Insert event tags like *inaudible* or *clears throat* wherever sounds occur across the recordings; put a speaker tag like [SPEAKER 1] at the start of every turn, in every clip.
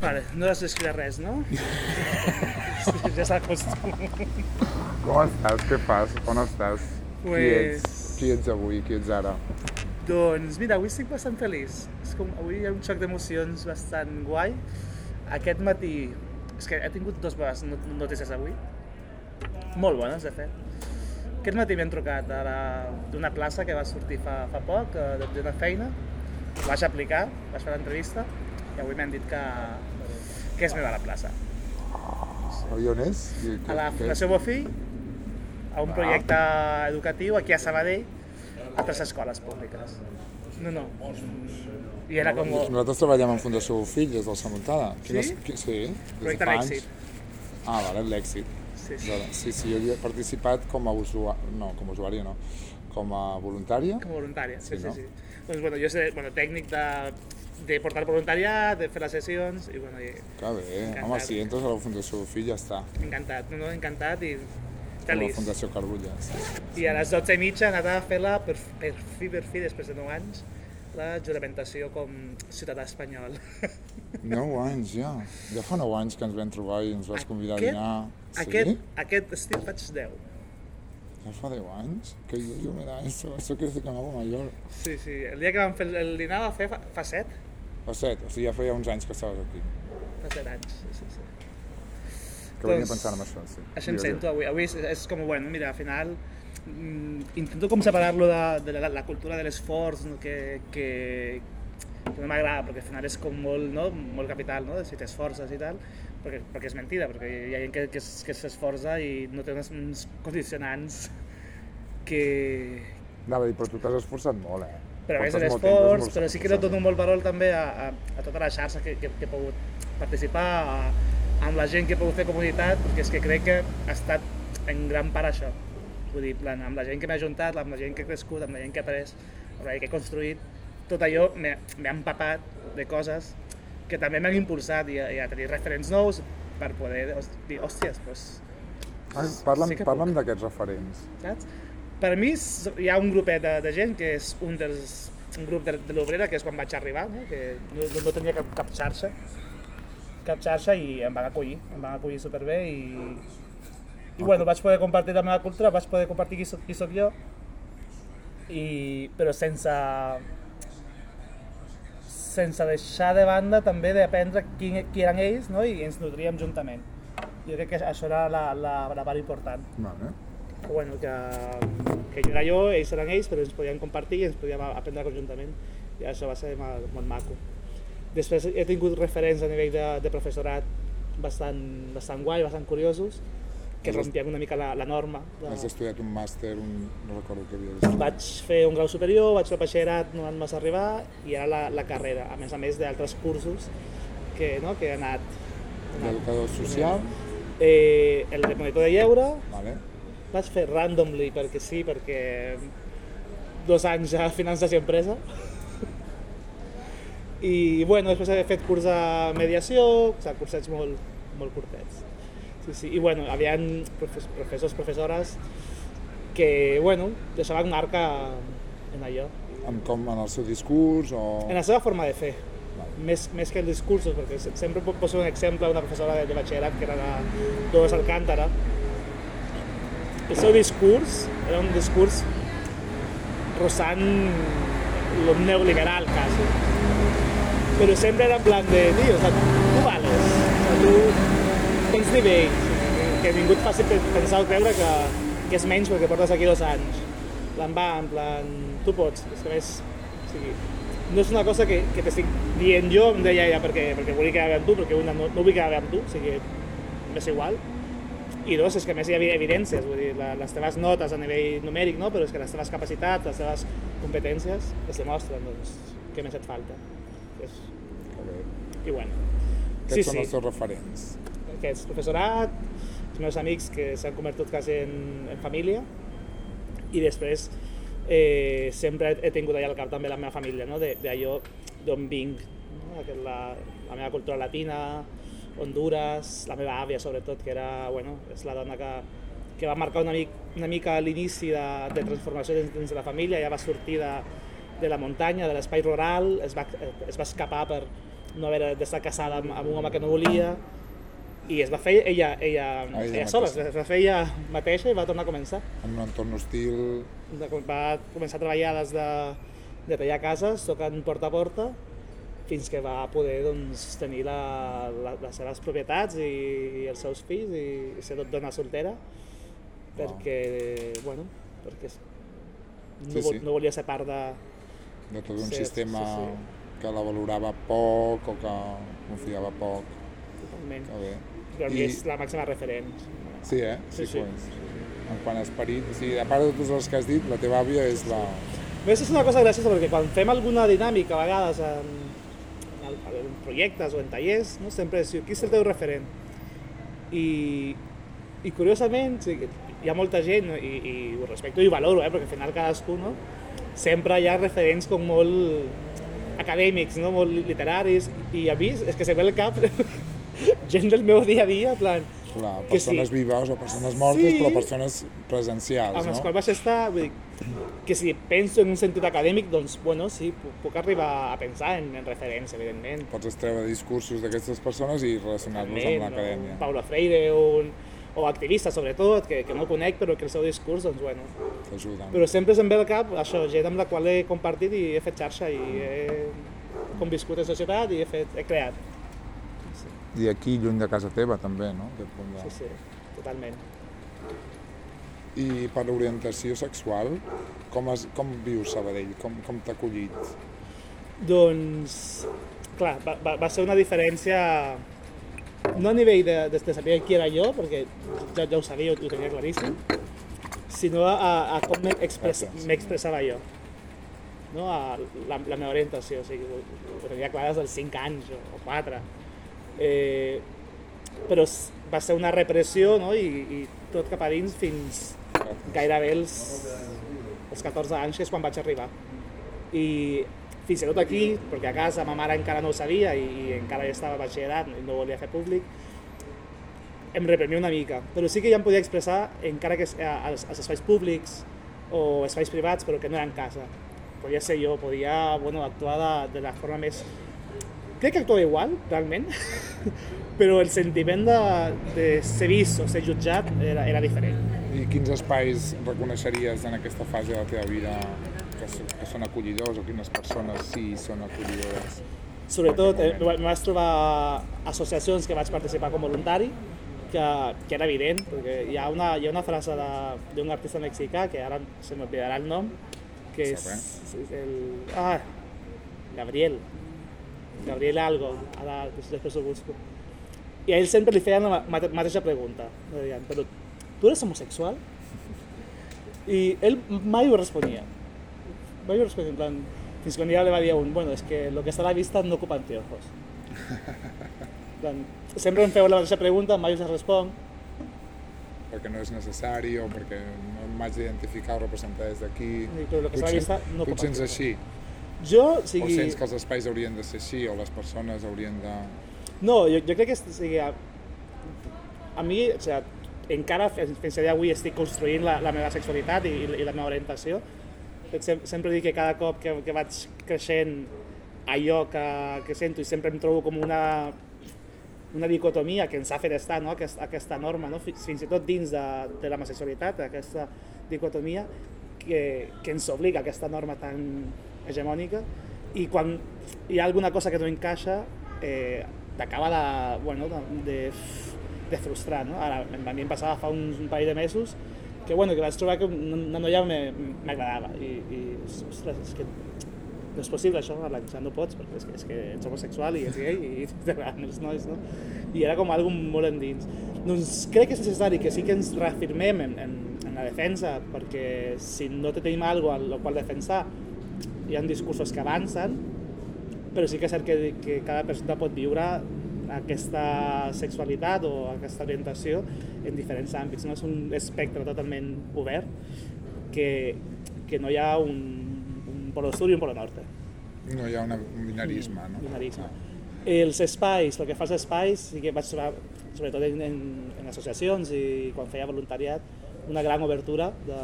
[SPEAKER 1] Vale, no has d'escriure res, no? *laughs* ja s'acostuma.
[SPEAKER 2] Com estàs? Què fas? On estàs? Qui
[SPEAKER 1] Pues-
[SPEAKER 2] ets? Qui ets avui? Qui ets ara?
[SPEAKER 1] Doncs mira, avui estic bastant feliç. És com, avui hi ha un xoc d'emocions bastant guai. Aquest matí, és que he tingut dues bones not- notícies avui. Molt bones, de fet. Aquest matí m'han trucat d'una plaça que va sortir fa, fa poc, eh, d'una feina. Vaig aplicar, vaig fer l'entrevista i avui m'han dit que, que és meva la plaça.
[SPEAKER 2] I on és? I
[SPEAKER 1] A la Fundació Bofill, a un
[SPEAKER 2] Ah.
[SPEAKER 1] projecte educatiu aquí a Sabadell, a tres escoles públiques. No, no. I era com...
[SPEAKER 2] Nosaltres treballem en Fundació Bofill, des del Samuntada.
[SPEAKER 1] Sí?
[SPEAKER 2] qui- sí, des de
[SPEAKER 1] Projecte
[SPEAKER 2] fa anys. Ah, vale, l'èxit.
[SPEAKER 1] Sí, sí.
[SPEAKER 2] Sí, sí, jo he participat com a usuari, no, com a usuària no, com a voluntària.
[SPEAKER 1] Com a voluntària, sí,
[SPEAKER 2] Sí,
[SPEAKER 1] sí,
[SPEAKER 2] no?
[SPEAKER 1] sí. Doncs bueno, jo sé, bueno, tècnic de, de portar voluntariat, de fer les sessions, i bueno, i,
[SPEAKER 2] Que bé,
[SPEAKER 1] Encantat.
[SPEAKER 2] home, si entres a la Fundació Bofill ja està.
[SPEAKER 1] encantat, no, no, encantat i feliç.
[SPEAKER 2] Fundació Carbulles.
[SPEAKER 1] I a les 12 i mitja he anat a fer-la per, per fi, per fi, després de 9 anys, la juramentació com ciutadà espanyol. *laughs*
[SPEAKER 2] 9 anys, ja. Ja fa 9 anys que ens vam trobar i ens vas convidar a dinar. Sí?
[SPEAKER 1] Aquest, aquest estiu faig 10.
[SPEAKER 2] Ja fa 10 anys? Que jo, jo mira, eso, eso quiere decir que me hago mayor.
[SPEAKER 1] Sí, sí, el dia que vam fer el dinar va fer fa, fa 7,
[SPEAKER 2] O 7, o sigui, ja feia uns anys que estaves aquí.
[SPEAKER 1] fa 7 anys, sí, sí, sí.
[SPEAKER 2] Que venia
[SPEAKER 1] Doncs,
[SPEAKER 2] pensant en això, sí.
[SPEAKER 1] Això em
[SPEAKER 2] Digues,
[SPEAKER 1] sento avui. Avui és, és com, bueno, mira, al final mm, intento com separar-lo de, de la, la cultura de l'esforç, no? que, que, que no m'agrada, perquè al final és com molt, no? molt capital, no? si t'esforces i tal, perquè, perquè és mentida, perquè hi ha gent que, que, que s'esforça i no té uns, uns condicionants que...
[SPEAKER 2] Anava a dir, però tu t'has esforçat molt, eh?
[SPEAKER 1] Però a més l'esforç, però sí que li dono molt valor també a, a, a tota la xarxa que, que, que he pogut participar, a, amb la gent que he pogut fer comunitat, perquè és que crec que ha estat en gran part això. Vull dir, plan, amb la gent que m'ha ajuntat, amb la gent que he crescut, amb la gent que he après, amb la gent que he construït, tot allò m'ha empapat de coses que també m'han impulsat i a, i a tenir referents nous per poder dir, hòsties, doncs,
[SPEAKER 2] Ai, parla'm,
[SPEAKER 1] Sí
[SPEAKER 2] parla'm d'aquests referents.
[SPEAKER 1] saps? Per mi hi ha un grupet de, de gent que és un dels un grup de, de l'Obrera, que és quan vaig arribar, no? que no, no tenia cap, cap xarxa, cap xarxa i em van acollir, em van acollir superbé i, i bueno, vaig poder compartir la meva cultura, vaig poder compartir qui soc, qui soc jo, i, però sense sense deixar de banda també d'aprendre qui, qui eren ells no? i ens nodríem juntament. Jo crec que això era la, la, la part important
[SPEAKER 2] Vale.
[SPEAKER 1] Bueno, que, que jo era jo, ells eren ells, però ens podíem compartir i ens podíem aprendre conjuntament. I això va ser molt, molt maco. Després he tingut referents a nivell de, de professorat bastant, bastant guai, bastant curiosos, que rompien una mica la, la norma. De...
[SPEAKER 2] Has estudiat un màster, un... no recordo què havies estudiat.
[SPEAKER 1] Vaig fer un grau superior, vaig fer batxillerat, no van massa arribar, i ara la, la carrera, a més a més d'altres cursos que, no, que he anat. anat
[SPEAKER 2] D'educador social,
[SPEAKER 1] Eh, el de monitor de lleure,
[SPEAKER 2] vale.
[SPEAKER 1] Vaig fer randomly perquè sí, perquè dos anys a finances i empresa. I bueno, després he fet curs de mediació, o sigui, cursets molt, molt curtets. Sí, sí. I bueno, havia profes professors, professores que, bueno, deixaven marca en allò,
[SPEAKER 2] En, com, en el seu discurs o...
[SPEAKER 1] en la seva forma de fer.
[SPEAKER 2] Vale.
[SPEAKER 1] Més, més que el discurs, perquè se- sempre posar un exemple, una professora de, de batxillerat que era la Dolors Alcántara. El seu discurs era un discurs rosant lo neoliberal, quasi. Però sempre era en plan de, tio, o sea, tu vales, o sea, tu tens nivell, que ningú et faci pe- pensar o creure que, que és menys perquè portes aquí dos anys. Plan, va, en plan, tu pots, és que més, o sigui, no és una cosa que, que t'estic dient jo, em deia ella perquè, perquè volia quedar bé amb tu, perquè una no, no vull quedar bé amb tu, o sigui, m'és igual. I dos, és que més hi havia evidències, vull dir, les teves notes a nivell numèric, no? però és que les teves capacitats, les teves competències es demostren, doncs, què més et falta. És,
[SPEAKER 2] bé.
[SPEAKER 1] I bueno,
[SPEAKER 2] Aquests
[SPEAKER 1] sí,
[SPEAKER 2] són
[SPEAKER 1] sí,
[SPEAKER 2] els teus referents.
[SPEAKER 1] aquests professorat, els meus amics que s'han convertit quasi en, en família, i després eh, sempre he tingut allà al cap també la meva família, no? de- d'allò d'on vinc, no? La, la meva cultura latina, Honduras, la meva àvia sobretot, que era, bueno, és la dona que, que va marcar una, mic, una mica l'inici de, de transformació dins, dins de la família, ja va sortir de, de la muntanya, de l'espai rural, es va, es va escapar per, no haver d'estar casada amb, amb un home que no volia, i es va fer ella, ella,
[SPEAKER 2] Ah, ella
[SPEAKER 1] ella sola, es va fer ella mateixa i va tornar a començar.
[SPEAKER 2] En un entorn hostil...
[SPEAKER 1] Va començar a treballar des de, de tallar cases, tocant porta a porta, fins que va poder doncs, tenir la, la, les seves propietats i, i els seus fills i, i ser dona soltera, perquè, bueno, perquè no,
[SPEAKER 2] Sí, sí.
[SPEAKER 1] no volia ser part de...
[SPEAKER 2] de tot un
[SPEAKER 1] Sí,
[SPEAKER 2] sistema
[SPEAKER 1] sí, sí.
[SPEAKER 2] que la valorava poc o que confiava poc.
[SPEAKER 1] Totalment.
[SPEAKER 2] Que bé.
[SPEAKER 1] Per mi
[SPEAKER 2] I-
[SPEAKER 1] és la màxima referent.
[SPEAKER 2] Sí, eh?
[SPEAKER 1] Sí, sí.
[SPEAKER 2] Pues, en quant a esperit, sí, a part de totes les que has dit, la teva àvia és la...
[SPEAKER 1] Més, és una cosa graciosa perquè quan fem alguna dinàmica a vegades en, en, projectes o en tallers, no? sempre és, qui és el teu referent? I, i curiosament, hi ha molta gent, i, i ho respecto i ho valoro, eh, perquè al final cadascú, no? sempre hi ha referents com molt acadèmics, no? molt literaris, i a mi és que se ve al cap *laughs* gent del meu dia a dia, plan,
[SPEAKER 2] Clar,
[SPEAKER 1] Que sí.
[SPEAKER 2] persones vives o persones mortes,
[SPEAKER 1] Sí.
[SPEAKER 2] però persones presencials,
[SPEAKER 1] amb les
[SPEAKER 2] no?
[SPEAKER 1] quals vaig estar, vull dir, que si penso en un sentit acadèmic, doncs, bueno, sí, puc, puc arribar a pensar en, en referents, evidentment.
[SPEAKER 2] Pots extreure discursos d'aquestes persones i relacionar-los amb l'acadèmia.
[SPEAKER 1] Un Paulo Freire, un, o activista sobretot, que, que no conec, però que el seu discurs, doncs, bueno.
[SPEAKER 2] T'ajuden.
[SPEAKER 1] Però sempre se'm ve al cap això, gent amb la qual he compartit i he fet xarxa i he conviscut en societat i he, fet, he creat.
[SPEAKER 2] I aquí, lluny de casa teva, també, no? Aquest punt de...
[SPEAKER 1] Sí, sí, totalment.
[SPEAKER 2] I per l'orientació sexual, com, has, com vius Sabadell? Com, com t'ha acollit?
[SPEAKER 1] Doncs, clar, va, va, va ser una diferència no a nivell de, de, de saber qui era jo, perquè ja, ja ho sabia, ho, ho tenia claríssim, sinó a, a com m'expressava jo. No? A la, la meva orientació, o sigui, ho, ho tenia clar des dels 5 anys o, o 4. Eh, però va ser una repressió no? I, i tot cap a dins fins gairebé els, els 14 anys, que és quan vaig arribar. I fins i tot aquí, perquè a casa ma mare encara no ho sabia i, i encara ja estava batxillerat i no volia fer públic, em reprimia una mica. Però sí que ja em podia expressar, encara que als, als espais públics o espais privats, però que no eren casa. Podia ser jo, podia bueno, actuar de, de la forma més... Crec que actuava igual, realment, *laughs* però el sentiment de, de ser vist o ser jutjat era, era diferent.
[SPEAKER 2] I quins espais reconeixeries en aquesta fase de la teva vida que, que són acollidors o quines persones sí són acollidores?
[SPEAKER 1] Sobretot, eh, em vaig trobar associacions que vaig participar com voluntari, que, que era evident, perquè hi ha una, hi ha una frase de- d'un artista mexicà, que ara se m'oblidarà el nom, que és, és el... Ah, Gabriel. Gabriel algo, ara després ho busco. I a ell sempre li feien la ma- mate- mateixa pregunta. Le deien, però tu eres homosexual? I ell mai ho responia. Mai ho responia, en plan, fins que un dia li va a un, bueno, és que lo que està a la vista no ocupa anteojos. *laughs* Plan, sempre em feu la mateixa pregunta, mai us respon.
[SPEAKER 2] Perquè no és necessari o perquè no m'haig d'identificar o representar des d'aquí.
[SPEAKER 1] Però lo que està a la vista no ocupa
[SPEAKER 2] així?
[SPEAKER 1] Jo, o
[SPEAKER 2] O
[SPEAKER 1] sigui...
[SPEAKER 2] sents que els espais haurien de ser així o les persones haurien de...
[SPEAKER 1] No, jo, jo crec que o sigui, a, a mi, o sigui, encara fins a dia d'avui estic construint la, la meva sexualitat i, i la meva orientació. Sem sempre dic que cada cop que, que vaig creixent allò que, que sento i sempre em trobo com una, una dicotomia que ens ha fet estar, no? aquesta, aquesta norma, no? fins, fins i tot dins de, de la sexualitat, aquesta dicotomia que, que ens obliga a aquesta norma tan hegemònica i quan hi ha alguna cosa que no encaixa eh, t'acaba de, bueno, de, de, de frustrar. No? Ara, a mi em passava fa uns, un parell de mesos que, bueno, que vaig trobar que una noia m'agradava i, i ostres, és que no és possible això, l'Anxan no pots, perquè és que, és que ets homosexual i ets gay i t'agraden els nois, no? I era com algo molt endins. Doncs crec que és necessari que sí que ens reafirmem en, en, en la defensa, perquè si no te tenim alguna cosa al qual defensar, hi ha discursos que avancen, però sí que és cert que, que cada persona pot viure aquesta sexualitat o aquesta orientació en diferents àmbits. No? És un espectre totalment obert que, que no hi ha un, un polo sur i un polo norte.
[SPEAKER 2] No hi ha una, un binarisme, no?
[SPEAKER 1] Binarisme. Els espais, pel que fa als espais, sí que vaig trobar, sobretot en, en, en associacions i quan feia voluntariat, una gran obertura de,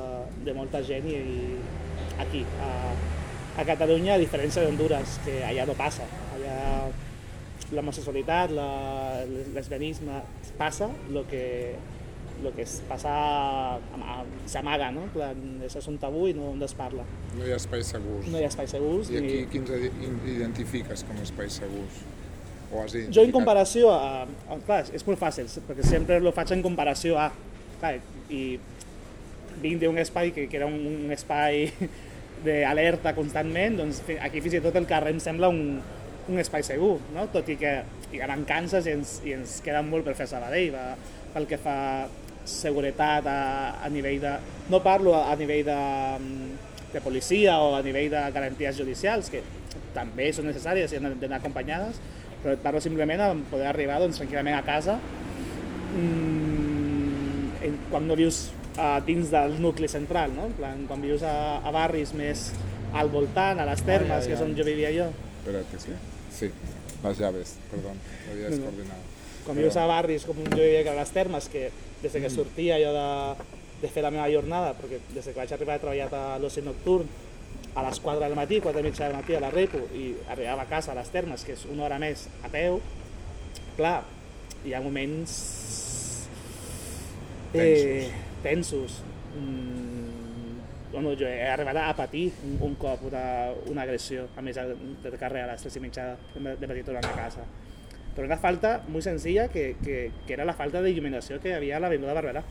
[SPEAKER 1] de molta gent i, i aquí, a, a Catalunya, a diferència d'Honduras, que allà no passa. Allà l'homosexualitat, lesbianisme, passa el que, el que es passa, s'amaga, no? Plan, això és un tabú i no, es parla.
[SPEAKER 2] No hi ha espais segurs.
[SPEAKER 1] No hi ha espais segurs.
[SPEAKER 2] I aquí
[SPEAKER 1] Ni...
[SPEAKER 2] quins identifiques com a espais segurs? O has
[SPEAKER 1] Jo en
[SPEAKER 2] identificat?
[SPEAKER 1] comparació a, a... Clar, és molt fàcil, perquè sempre lo faig en comparació a... Clar, i vinc d'un espai que, que era un, un espai d'alerta constantment, doncs aquí fins i tot el carrer em sembla un, un espai segur, no? tot i que hi ha mancances i ens, i ens queda molt per fer a Sabadell va, pel que fa seguretat a, a nivell de... No parlo a, a nivell de, mm, de policia o a nivell de garanties judicials, que també són necessàries i han d'anar acompanyades, però et parlo simplement de poder arribar doncs, tranquil·lament a casa mm, quan no vius uh, dins del nucli central, no? En plan, quan vius a, a barris més al voltant, a les termes,
[SPEAKER 2] Ai, ai,
[SPEAKER 1] que és on jo vivia jo.
[SPEAKER 2] Espérate, sí. Sí, las llaves, perdón, lo había
[SPEAKER 1] No. Quan vius a barris com jo vivia que a les termes, que des de que sortia jo de, de fer la meva jornada, perquè des que vaig arribar he treballat a l'oci nocturn a les 4 del matí, 4 i mitja del matí a la Repo, i arribava a casa a les termes, que és una hora més a peu, clar, hi ha moments eh, tensos. Mm, bueno, jo he arribat a patir un, un cop una, una agressió, a més de carrer a les 3 i mitja de, de matí tornant a casa. Però una falta muy sencilla que, que, que era la falta d'il·luminació que hi havia a l'Avinguda Barberà.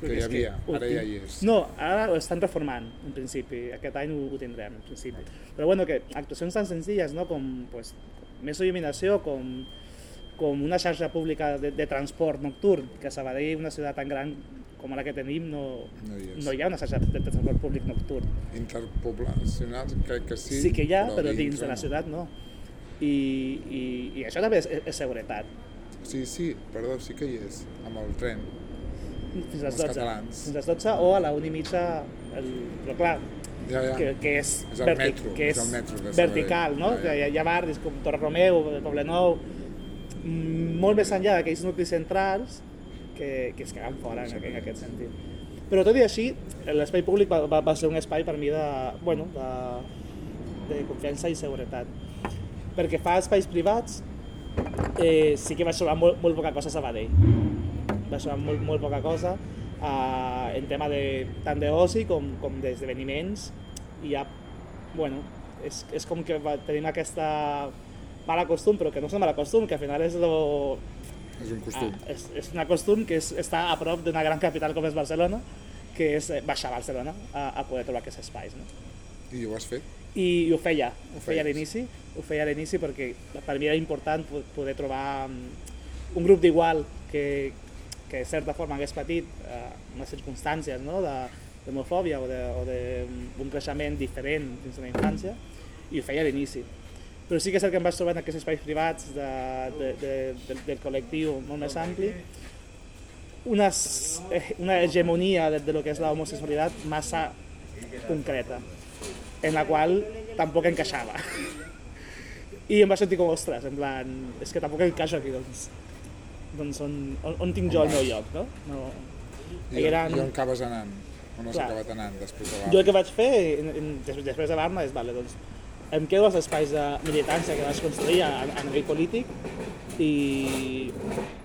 [SPEAKER 2] Que hi havia,
[SPEAKER 1] ho
[SPEAKER 2] ara ja hi és.
[SPEAKER 1] No, ara ho estan reformant, en principi. Aquest any ho, ho tindrem, en principi. Però bueno, que actuacions tan senzilles, no? com pues, més il·luminació, com, com una xarxa pública de, de transport nocturn, que a Sabadell, una ciutat tan gran com la que tenim, no,
[SPEAKER 2] No hi és.
[SPEAKER 1] no hi ha una xarxa de transport públic nocturn.
[SPEAKER 2] Interpoblacional, crec que sí.
[SPEAKER 1] Sí que hi ha, però, dins
[SPEAKER 2] dintre
[SPEAKER 1] de la
[SPEAKER 2] no.
[SPEAKER 1] ciutat no. I, i, i això també és, és seguretat.
[SPEAKER 2] Sí, sí, perdó, sí que hi és, amb el tren.
[SPEAKER 1] Fins les
[SPEAKER 2] Els
[SPEAKER 1] 12.
[SPEAKER 2] catalans.
[SPEAKER 1] Fins les 12 o a la 1 i mitja, el, però clar,
[SPEAKER 2] Ja, ja.
[SPEAKER 1] que, que és,
[SPEAKER 2] És el metro,
[SPEAKER 1] que
[SPEAKER 2] és el metro
[SPEAKER 1] vertical, no?
[SPEAKER 2] Ja, ja.
[SPEAKER 1] Hi, ha, barris com Torre Romeu, Poblenou, mm, molt més enllà d'aquells nuclis centrals que, que es queden fora en, en aquest sentit. Però tot i així, l'espai públic va, va, va ser un espai per mi de, bueno, de, de confiança i seguretat. Perquè fa espais privats, eh, sí que va sobrar molt, molt poca cosa a Sabadell. Va sobrar molt, molt poca cosa eh, en tema de, tant d'oci com, com d'esdeveniments. I ja, bueno, és, és com que va, tenim aquesta mala costum, però que no és una mala costum, que al final és lo,
[SPEAKER 2] És un costum.
[SPEAKER 1] Ah, és, és una costum que és, està a prop d'una gran capital com és Barcelona, que és eh, baixar a Barcelona a, a poder trobar aquests espais. No?
[SPEAKER 2] I ho has fet?
[SPEAKER 1] I, i ho feia, ho
[SPEAKER 2] Ho
[SPEAKER 1] feia a l'inici, ho feia a l'inici perquè per mi era important po- poder trobar mm, un grup d'igual que, que de certa forma hagués patit eh, unes circumstàncies no? de d'homofòbia o d'un o d'un creixement diferent dins de la infància i ho feia a l'inici. Però sí que és el que em vaig trobar en aquests espais privats de, de, de, de, del col·lectiu molt més ampli, una, eh, una hegemonia de, de lo que és l'homosexualitat massa concreta, en la qual tampoc encaixava. *laughs* I em vaig sentir com, ostres, en plan, és que tampoc encaixo aquí, doncs, doncs on, on, on tinc jo el meu lloc, no? no
[SPEAKER 2] I,
[SPEAKER 1] eren-
[SPEAKER 2] I on acabes anant? On has
[SPEAKER 1] Clar.
[SPEAKER 2] acabat anant després de
[SPEAKER 1] jo el que vaig fer en, en, des- després de l'Arma és, vale, doncs, em quedo als espais de militància que vaig construir a, a nivell polític i,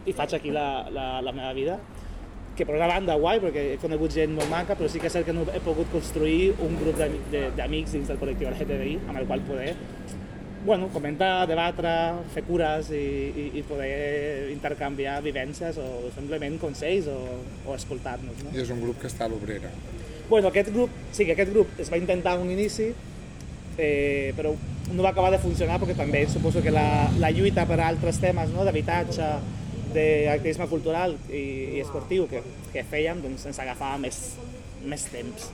[SPEAKER 1] i faig aquí la, la, la meva vida que per una banda guai perquè he conegut gent molt maca però sí que és cert que no he pogut construir un grup d'amics dins del col·lectiu LGTBI amb el qual poder bueno, comentar, debatre, fer cures i, i, i poder intercanviar vivències o simplement consells o, o escoltar-nos. No?
[SPEAKER 2] I és un grup que està a l'Obrera.
[SPEAKER 1] Bueno, aquest grup, sí que aquest grup es va intentar un inici, eh, però no va acabar de funcionar perquè també suposo que la, la lluita per a altres temes no? d'habitatge, d'activisme cultural i, i esportiu que, que fèiem doncs ens agafava més, més temps.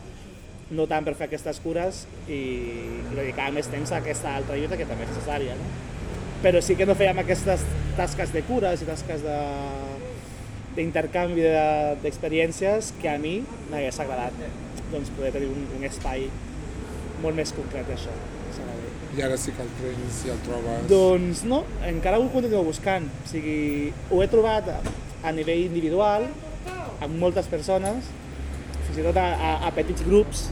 [SPEAKER 1] No tant per fer aquestes cures i, dedicar més temps a aquesta altra lluita que també és necessària. No? Però sí que no fèiem aquestes tasques de cures i tasques de, d'intercanvi de- d'experiències que a mi m'hagués agradat doncs, poder tenir un, un espai molt més concret d'això. a Sabadell.
[SPEAKER 2] I ara sí que el trens ja el trobes...
[SPEAKER 1] Doncs no, encara ho continuo buscant. O sigui, ho he trobat a, a nivell individual, amb moltes persones, fins i tot a, a, a petits grups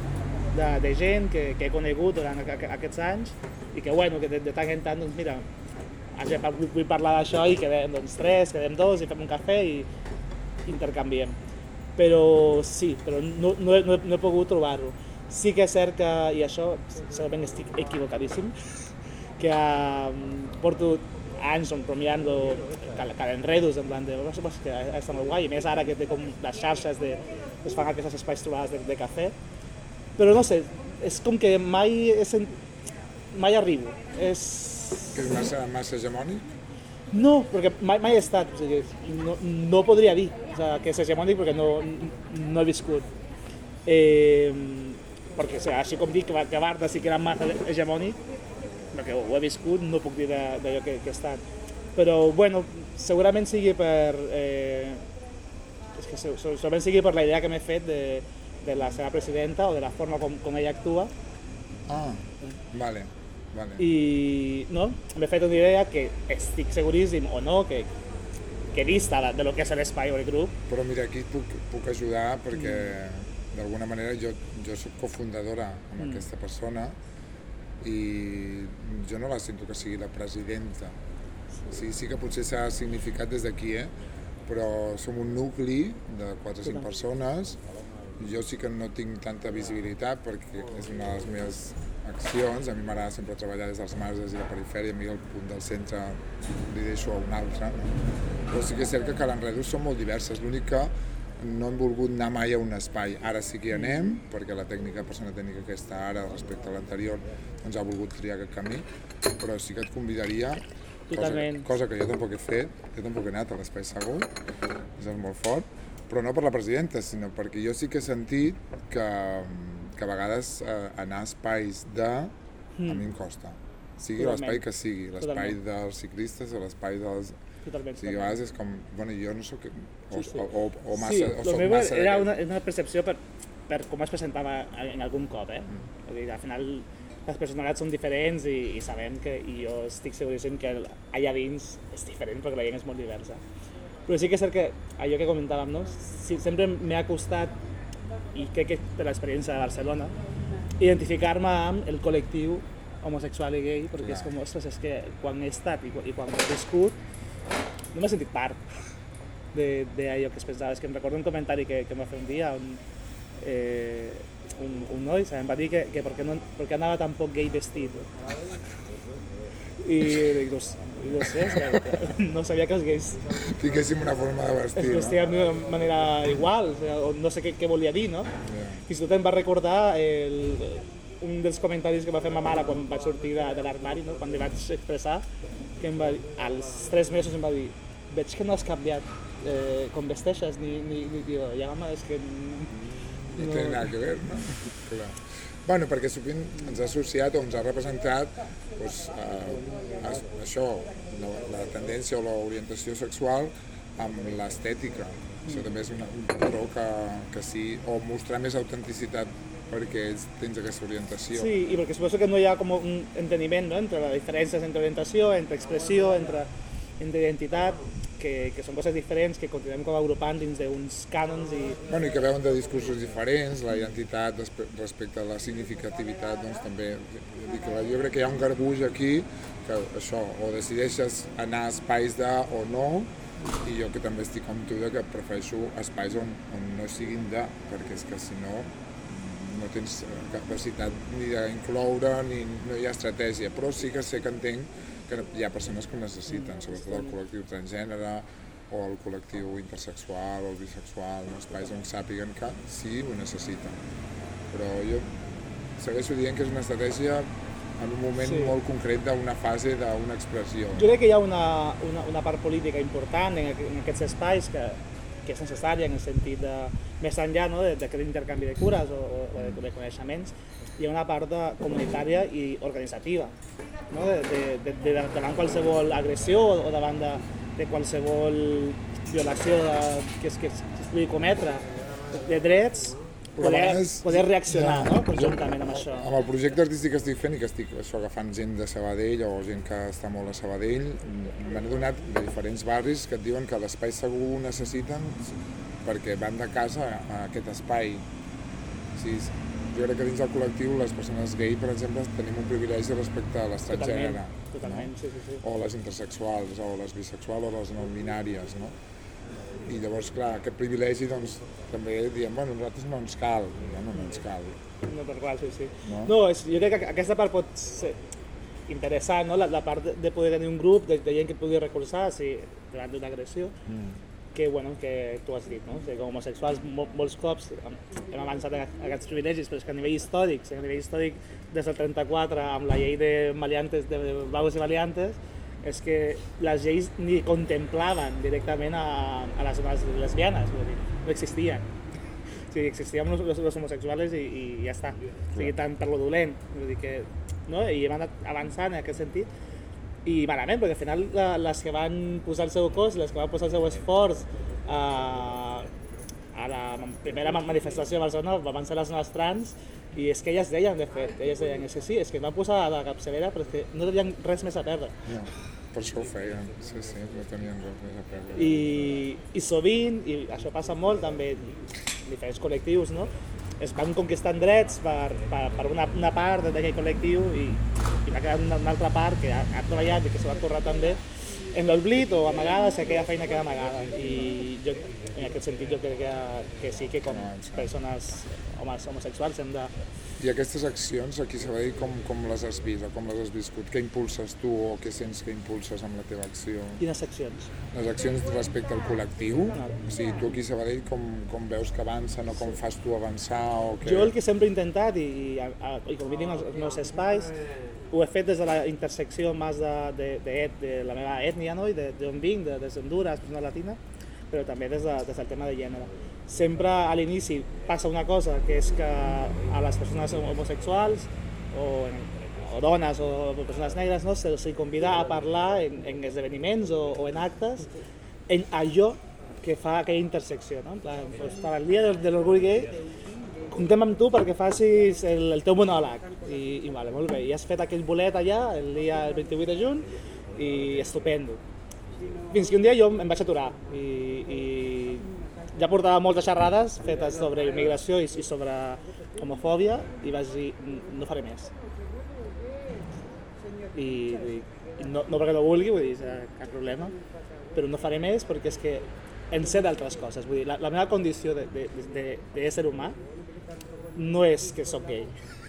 [SPEAKER 1] de, de gent que, que he conegut durant aquests anys i que, bueno, que de, de tant en tant, doncs mira, vull, parlar d'això i quedem doncs, tres, quedem dos i fem un cafè i intercanviem. Però sí, però no, no, no, he- no he pogut trobar-ho. Sí que és cert que, i això segurament estic equivocadíssim, que um, porto anys on rumiant-lo cal, cal enredos, en plan de, "Ostres, pues, que està molt guai, i més ara que té com les xarxes de, es fan aquestes espais trobades de, de cafè, però no sé, és com que mai, he sent, mai arribo. És...
[SPEAKER 2] Que és massa, massa hegemònic?
[SPEAKER 1] No, perquè mai, mai he estat, o sigui, no, no podria dir o sigui, que és hegemònic perquè no, no he viscut. Eh, perquè, o sigui, així com dic que, que Barda sí que era massa hegemònic, perquè ho he viscut, no puc dir de- d'allò que, que he estat. Però, bueno, segurament sigui per... Eh, és que se- se- segurament sigui per la idea que m'he fet de, de la seva presidenta o de la forma com, com ella actua
[SPEAKER 2] Ah, vale, vale.
[SPEAKER 1] i no, m'he fet una idea que estic seguríssim o no, que, que dista de, de lo que és l'espai o el grup.
[SPEAKER 2] Però mira, aquí puc, puc ajudar perquè d'alguna manera jo, jo soc cofundadora amb
[SPEAKER 1] Mm.
[SPEAKER 2] aquesta persona i jo no la sento que sigui la presidenta. Sí, sí que potser s'ha significat des d'aquí, eh? però som un nucli de 4 o 5 persones. Jo sí que no tinc tanta visibilitat perquè és una de les meves accions. A mi m'agrada sempre treballar des dels marges i la perifèria, a mi el punt del centre li deixo a un altre. No? Però sí que és cert que Cal Enredos són molt diverses. L'únic que no hem volgut anar mai a un espai. Ara sí que hi anem, perquè la tècnica, persona tècnica que està ara respecte a l'anterior, doncs ha volgut triar aquest camí, però sí que et convidaria, cosa,
[SPEAKER 1] Totalment.
[SPEAKER 2] cosa que jo tampoc he fet, jo tampoc he anat a l'espai segur, és molt fort, però no per la presidenta, sinó perquè jo sí que he sentit que, que a vegades eh, anar a espais de... a mi em costa. Sigui
[SPEAKER 1] Totalment.
[SPEAKER 2] l'espai que sigui, l'espai
[SPEAKER 1] Totalment.
[SPEAKER 2] dels ciclistes o l'espai dels...
[SPEAKER 1] Totalment.
[SPEAKER 2] O sigui, a vegades és com, bueno, jo no sóc... O,
[SPEAKER 1] Sí, sí.
[SPEAKER 2] o, o, o massa,
[SPEAKER 1] sí,
[SPEAKER 2] o
[SPEAKER 1] meu
[SPEAKER 2] massa
[SPEAKER 1] era una, una percepció per, per com es presentava en algun cop, eh?
[SPEAKER 2] Mm.
[SPEAKER 1] Vull dir, al final les personalitats són diferents i, i sabem que, i jo estic seguríssim que allà dins és diferent perquè la gent és molt diversa. Però sí que és cert que allò que comentàvem, no? Sí, sempre m'ha costat, i crec que per l'experiència de Barcelona, identificar-me amb el col·lectiu homosexual i gay, perquè és
[SPEAKER 2] Clar.
[SPEAKER 1] com, ostres, és que quan he estat i, quan- i quan he viscut, no m'he sentit part d'allò que es pensava. És que em recordo un comentari que, que em va fer un dia on eh, un, un noi em va dir que, que per, què no, per què anava tan poc gay vestit. I dic, no, s- no sé, *laughs* no sabia que els gais
[SPEAKER 2] Tinguéssim una forma de
[SPEAKER 1] es
[SPEAKER 2] vestir, no?
[SPEAKER 1] d'una manera igual, o, no sé què, què volia dir, no?
[SPEAKER 2] Ja.
[SPEAKER 1] Fins i tot em va recordar el, un dels comentaris que va fer ma mare quan vaig sortir de, de l'armari, no? quan li vaig expressar, que em va dir, als tres mesos em va dir veig que no has canviat eh, com vesteixes, ni, ni, ni diu, ja mama, és que...
[SPEAKER 2] No té nada que ver, no? Clar. Bueno, perquè sovint ens ha associat o ens ha representat doncs, eh, això, la, la tendència o l'orientació sexual amb l'estètica. Això també és una, un patró que, que sí, o mostrar més autenticitat perquè ets, tens aquesta orientació.
[SPEAKER 1] Sí, i perquè suposo que no hi ha com un enteniment no? entre les diferències entre orientació, entre expressió, entre, entre identitat, que, que són coses diferents, que continuem com agrupant dins d'uns cànons i...
[SPEAKER 2] Bueno, i que veuen de discursos diferents, la identitat respe- respecte a la significativitat, doncs també, que jo crec que hi ha un garbuix aquí, que això, o decideixes anar a espais de o no, i jo que també estic com tu, que prefereixo espais on, on no siguin de, perquè és que si no no tens eh, capacitat ni d'incloure ni no hi ha estratègia, però sí que sé que entenc que hi ha persones que ho necessiten, sobretot el col·lectiu transgènere o el col·lectiu intersexual o el bisexual, no? espais on sàpiguen que sí ho necessiten. Però jo segueixo dient que és una estratègia en un moment
[SPEAKER 1] Sí.
[SPEAKER 2] molt concret d'una fase d'una expressió.
[SPEAKER 1] Jo crec que hi ha una, una, una part política important en, en aquests espais que, que és necessària en el sentit de, més enllà no, d'aquest intercanvi de cures o, o de, de coneixements, hi ha una part de, comunitària i organitzativa, no? de, de, de, de, davant qualsevol agressió o davant de, de qualsevol violació de, que, es, que, es, que es pugui cometre de drets, poder,
[SPEAKER 2] vegades-
[SPEAKER 1] poder reaccionar
[SPEAKER 2] ja,
[SPEAKER 1] no? conjuntament amb això.
[SPEAKER 2] Amb el projecte artístic que estic fent i que estic això, agafant gent de Sabadell o gent que està molt a Sabadell, m'han donat de diferents barris que et diuen que l'espai segur necessiten perquè van de casa a aquest espai. Sí, jo crec que dins del col·lectiu les persones gay, per exemple, tenim un privilegi respecte a les
[SPEAKER 1] Totalment,
[SPEAKER 2] transgènere.
[SPEAKER 1] totalment, sí, sí, sí.
[SPEAKER 2] O les intersexuals, o les bisexuals, o les no binàries, no? I llavors, clar, aquest privilegi, doncs, també diem, bueno, nosaltres no ens cal, no, no, no ens cal.
[SPEAKER 1] No, per qual, sí, sí.
[SPEAKER 2] No?
[SPEAKER 1] No, és, jo crec que aquesta part pot ser interessant, no? la, la part de, de poder tenir un grup de, de gent que et pugui recolzar si, davant d'una agressió,
[SPEAKER 2] Mm.
[SPEAKER 1] Que, bueno, que tu has dit, no? O sigui, com homosexuals mol, molts cops hem, avançat aquests privilegis, però és que a nivell històric, a nivell històric des del 34 amb la llei de maliantes, de blaus i maliantes, és que les lleis ni contemplaven directament a, a les dones lesbianes, vull dir, no existien. O sigui, existíem los, los homosexuals i, i ja està. O sigui, tant per lo dolent, vull dir que, no? I hem anat avançant en aquest sentit, i malament, perquè al final les que van posar el seu cos, les que van posar el seu esforç a, a la primera ma- manifestació de Barcelona van ser les dones trans i és que elles deien, de fet, elles deien és que sí, és que van posar a la capçalera però és que no tenien res més a perdre.
[SPEAKER 2] Ja. Per això ho feien, sí, sí, no tenien res més a perdre.
[SPEAKER 1] I, i sovint, i això passa molt també en diferents col·lectius, no? es van conquistant drets per, per, per una, una part d'aquell col·lectiu i, i va quedar una, una altra part que ha, ha treballat i que se va currar també. En l'oblit o amagada si aquella feina queda amagada. I jo, en aquest sentit jo crec que, que sí que com persones homes homosexuals hem de,
[SPEAKER 2] I aquestes accions aquí a Sabadell com, com les has vist o com les has viscut? Què impulses tu o què sents que impulses amb la teva acció?
[SPEAKER 1] quines seccions.
[SPEAKER 2] Les accions respecte al col·lectiu?
[SPEAKER 1] Ah.
[SPEAKER 2] O sigui, tu aquí a Sabadell com, com veus que avancen o com fas tu avançar o què?
[SPEAKER 1] Jo el que sempre he intentat, i, i, i com vivim als, als meus espais, ho he fet des de la intersecció més de, de, de, et- de la meva ètnia, no? i de- d'on vinc, de, des d'Honduras, persona latina, però també des, de, des del tema de gènere. Sempre a l'inici passa una cosa, que és que a les persones homosexuals o, en, o dones o persones negres no? se'ls convida a parlar en, en esdeveniments o, o en actes en allò que fa aquella intersecció. No? En plan, doncs, per al dia del, de l'orgull gay comptem amb tu perquè facis el, el teu monòleg. I, i vale, molt bé, i has fet aquell bolet allà el dia el 28 de juny i estupendo. Fins que un dia jo em vaig aturar i, i ja portava moltes xerrades fetes sobre immigració i, sobre homofòbia i vaig dir, "N- no faré més. I, i no, no perquè no vulgui, vull dir, eh, cap problema, però no faré més perquè és que en sé d'altres coses. Vull dir, la, la meva condició d'ésser humà no és que sóc gay,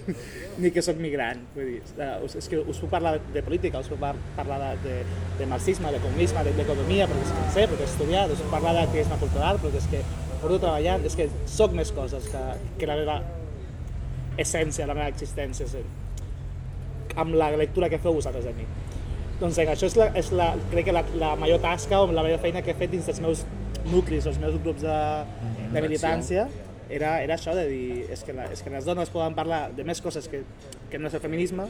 [SPEAKER 1] *laughs* ni que sóc migrant. Vull dir, eh, us, és que us puc parlar de política, us puc par- parlar de, de, de marxisme, de comunisme, de- d'economia, perquè és que en sé, perquè he estudiat, us puc parlar d'activisme cultural, perquè és que porto treballant, és que sóc més coses que, que la meva essència, la meva existència, és, amb la lectura que feu vosaltres de mi. Doncs eh, això és, la, és la, crec que la, la major tasca o la major feina que he fet dins dels meus nuclis, els meus grups de, de militància, era, era això de dir, és que, la, és que les dones poden parlar de més coses que, que no és el feminisme,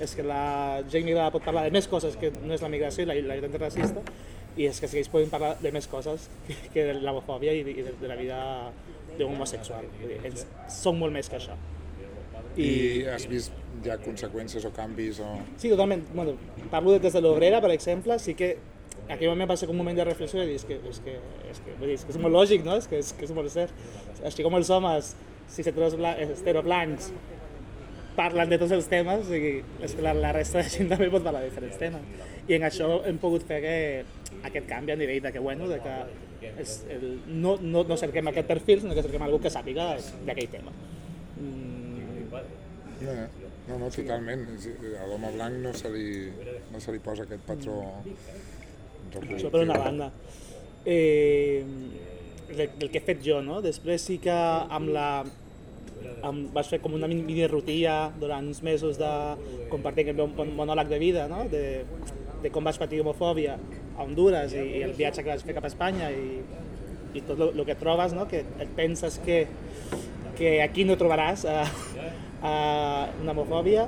[SPEAKER 1] és que la gent migrada pot parlar de més coses que no és la migració i la, la lluita antiracista, i és que si ells poden parlar de més coses que, *laughs* que de l'homofòbia i, de, i de, de la vida d'un homosexual. Ells són molt més que això.
[SPEAKER 2] I has vist ja conseqüències o canvis o...
[SPEAKER 1] Sí, totalment. Bueno, parlo des de l'obrera, per exemple, sí que aquell moment va ser com un moment de reflexió i dir, és que, és que, és que, vull dir, és, que és molt lògic, no? És que és, que és molt cert. Així com els homes, si estereoblancs, parlen de tots els temes, o sigui, és que la, la resta de gent també pot parlar de diferents temes. I en això hem pogut fer que, aquest canvi a nivell de que, bueno, de que és el, no, no, no cerquem aquest perfil, sinó que cerquem algú que sàpiga d'aquell tema. Mm,
[SPEAKER 2] No, no, no totalment. A l'home blanc no se, li, no se li posa aquest patró
[SPEAKER 1] Això per una banda. Eh, del, del que he fet jo, no? Després sí que amb la amb, vaig fer com una mini rutina durant uns mesos de compartir el meu mon- monòleg de vida, no? de, de com vaig patir homofòbia a Honduras i, i el viatge que vaig fer cap a Espanya i, i tot el que trobes, no? que et penses que, que aquí no trobaràs uh, uh, una homofòbia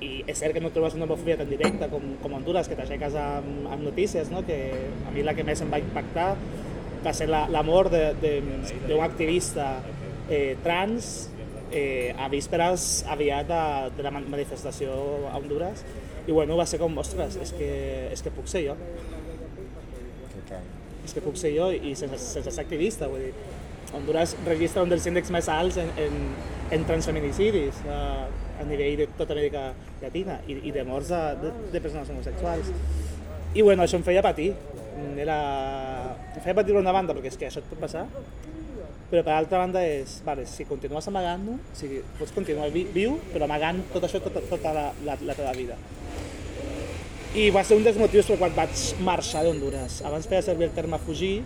[SPEAKER 1] i és cert que no trobes una homofòbia tan directa com, com Honduras, que t'aixeques amb, amb notícies, no? que a mi la que més em va impactar va ser la, la mort d'un activista eh, trans eh, a vísperes aviat de, de la man- manifestació a Honduras i bueno, va ser com, ostres, és que, és que puc ser jo,
[SPEAKER 2] total.
[SPEAKER 1] és que puc ser jo i sense, sense ser activista, vull dir, Honduras registra un dels índexs més alts en, en, en transfeminicidis uh, a nivell de tota Amèrica Llatina i, i de morts de, de, de persones homosexuals. I bueno, això em feia patir. Era... Em feia patir per una banda, perquè és que això et pot passar, però per altra banda és, vale, si continues amagant-ho, o sigui, pots continuar vi, viu, però amagant tot això tota, tota la, la, la teva vida. I va ser un dels motius per quan vaig marxar d'Honduras. Abans feia servir el terme fugir,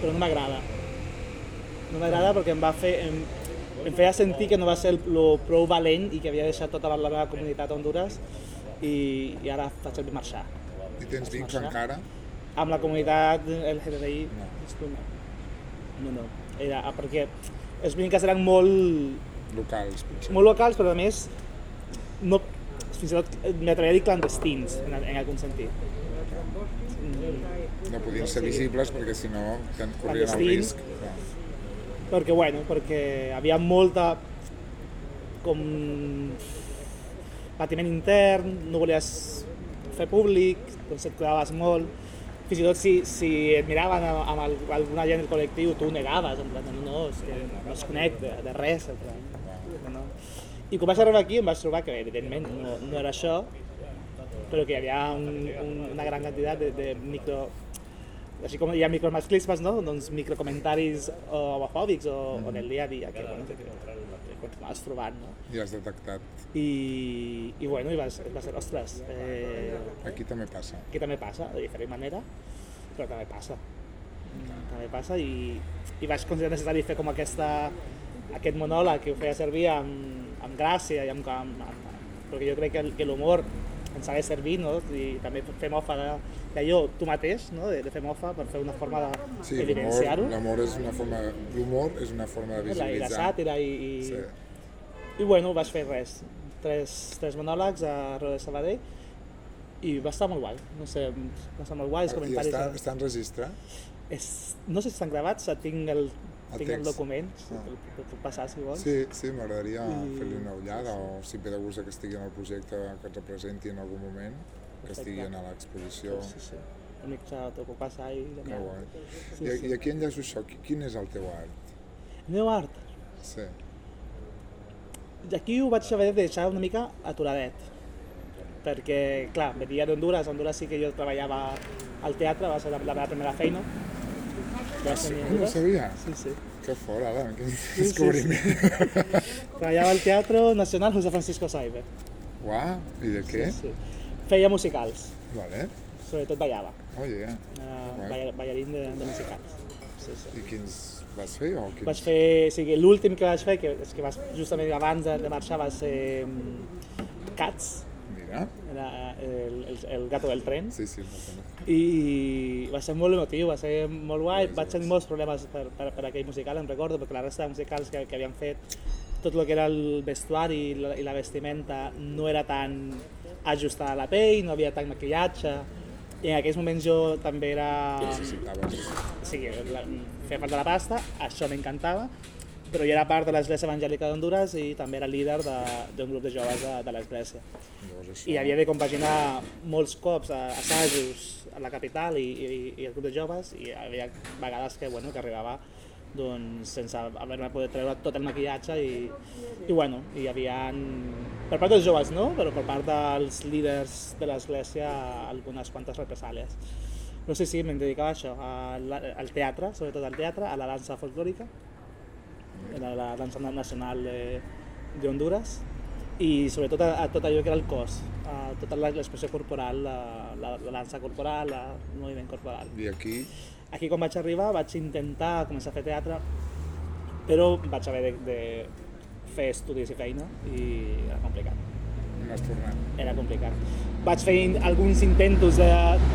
[SPEAKER 1] però no m'agrada. No m'agrada perquè em va fer... Em, em feia sentir que no va ser el, lo prou valent i que havia deixat tota la, meva comunitat a Honduras i, i ara faig servir marxar.
[SPEAKER 2] I tens
[SPEAKER 1] marxar?
[SPEAKER 2] encara?
[SPEAKER 1] Amb la comunitat LGTBI,
[SPEAKER 2] No.
[SPEAKER 1] no. no, no. Era, ah, perquè els vincles eren molt,
[SPEAKER 2] Locals, potser.
[SPEAKER 1] molt locals, però a més no, fins i tot m'atreviria a dir clandestins, en, en algun sentit. Mm,
[SPEAKER 2] No podien ser visibles perquè si no corrien el risc.
[SPEAKER 1] Perquè, bueno, perquè havia molta com patiment intern, no volies fer públic, doncs et cuidaves molt. Fins i tot si, si et miraven amb, amb alguna gent del col·lectiu, tu ho negaves, en plan, no, no, és que no es conec de, de res. En plan, no. I quan vaig arribar aquí em vaig trobar que, evidentment, no, no era això, però que hi havia un, un, una gran quantitat de, de micro així com hi ha micromasclismes, no? doncs microcomentaris o homofòbics o, o en el dia a dia que, bueno, que, que, que continuaves trobant. No?
[SPEAKER 2] I has detectat.
[SPEAKER 1] I, I bueno, i vas, vas dir, ostres, eh,
[SPEAKER 2] Aquí també passa.
[SPEAKER 1] aquí també passa, de diferent manera, però també passa. Mm, També passa i, i vaig considerar necessari fer com aquesta, aquest monòleg que ho feia servir amb, amb gràcia i amb, amb, amb, perquè jo crec que l'humor ens ha de servir, no? I també fer mofa de- d'allò tu mateix, no? De, de fer mofa per fer una forma de,
[SPEAKER 2] Sí,
[SPEAKER 1] d'evidenciar-ho.
[SPEAKER 2] l'amor és una forma... L'humor és una forma de
[SPEAKER 1] I la, i la
[SPEAKER 2] visualitzar.
[SPEAKER 1] sàtira i, i,
[SPEAKER 2] Sí.
[SPEAKER 1] i bueno, vaig fer res, tres, tres monòlegs a Roda de Sabadell i va estar molt guai, no sé, va estar molt guai, els
[SPEAKER 2] I
[SPEAKER 1] comentaris...
[SPEAKER 2] està,
[SPEAKER 1] de-
[SPEAKER 2] està enregistrat?
[SPEAKER 1] És, no sé si estan gravats, tinc el,
[SPEAKER 2] El
[SPEAKER 1] tinc el
[SPEAKER 2] text.
[SPEAKER 1] document,
[SPEAKER 2] Ah.
[SPEAKER 1] el, el puc passar si vols.
[SPEAKER 2] Sí, sí, m'agradaria
[SPEAKER 1] I-
[SPEAKER 2] fer-li una ullada o si ve de gust que estigui en el projecte que et representi en algun moment, que
[SPEAKER 1] Perfecte.
[SPEAKER 2] estiguin a l'exposició.
[SPEAKER 1] sí, sí. L'únic que t'ho puc passar i...
[SPEAKER 2] Que guai.
[SPEAKER 1] Sí,
[SPEAKER 2] I,
[SPEAKER 1] sí.
[SPEAKER 2] I aquí enllaço això, Qui- quin és el teu art?
[SPEAKER 1] El meu art,
[SPEAKER 2] Sí.
[SPEAKER 1] aquí ho vaig haver de deixar una mica aturadet, perquè, clar, venia d'Honduras, a Honduras sí que jo treballava al teatre, va ser la, la meva primera feina.
[SPEAKER 2] Ah, sí, no ho sabia.
[SPEAKER 1] Sí, sí.
[SPEAKER 2] Que fort, Adam, quin
[SPEAKER 1] sí,
[SPEAKER 2] descobriment.
[SPEAKER 1] Treballava *laughs* al Teatro Nacional José Francisco Saibe.
[SPEAKER 2] Uau, i de què?
[SPEAKER 1] Sí. Feia musicals,
[SPEAKER 2] Vale.
[SPEAKER 1] sobretot ballava.
[SPEAKER 2] Oye,
[SPEAKER 1] Uh,
[SPEAKER 2] Guai.
[SPEAKER 1] balla, ballarín de, de musicals. Sí, sí.
[SPEAKER 2] i quins vas fer o quins?
[SPEAKER 1] Vaig fer, o sigui, l'últim que vaig fer, que és que vas, justament abans de, de marxar, va ser um, Cats,
[SPEAKER 2] Mira,
[SPEAKER 1] era el, el, el gato del tren,
[SPEAKER 2] sí, sí,
[SPEAKER 1] i va ser molt emotiu, va ser molt guai, vaig tenir molts problemes per, per, per aquell musical, em recordo, perquè la resta de musicals que, que havien fet, tot el que era el vestuari i la, i la vestimenta no era tan ajustada a la pell, no havia tant maquillatge, i en aquells moments jo també era...
[SPEAKER 2] Necessitaves.
[SPEAKER 1] O sigui, la, feia de la pasta, això m'encantava, però jo era part de l'Església Evangèlica d'Honduras i també era líder de- d'un grup de joves de, de l'Església.
[SPEAKER 2] Això...
[SPEAKER 1] I havia de compaginar molts cops a assajos a la capital i, i, i el grup de joves i hi havia vegades que, bueno, que arribava doncs, sense haver-me poder treure tot el maquillatge i, i bueno, hi havia per part dels joves no, però per part dels líders de l'església algunes quantes represàlies. No sé si me'n dedicava a això, a la- al teatre, sobretot al teatre, a la dansa folclòrica, era la dansa nacional de, de Honduras i sobretot a, a tot allò que era el cos, a tota la- l'expressió corporal, la, la, la dansa corporal, la- el moviment corporal.
[SPEAKER 2] I aquí,
[SPEAKER 1] Aquí quan vaig arribar vaig intentar començar a fer teatre, però vaig haver de, de fer estudis i feina i era complicat.
[SPEAKER 2] no has tornat.
[SPEAKER 1] Era complicat. Vaig fer alguns intentos de,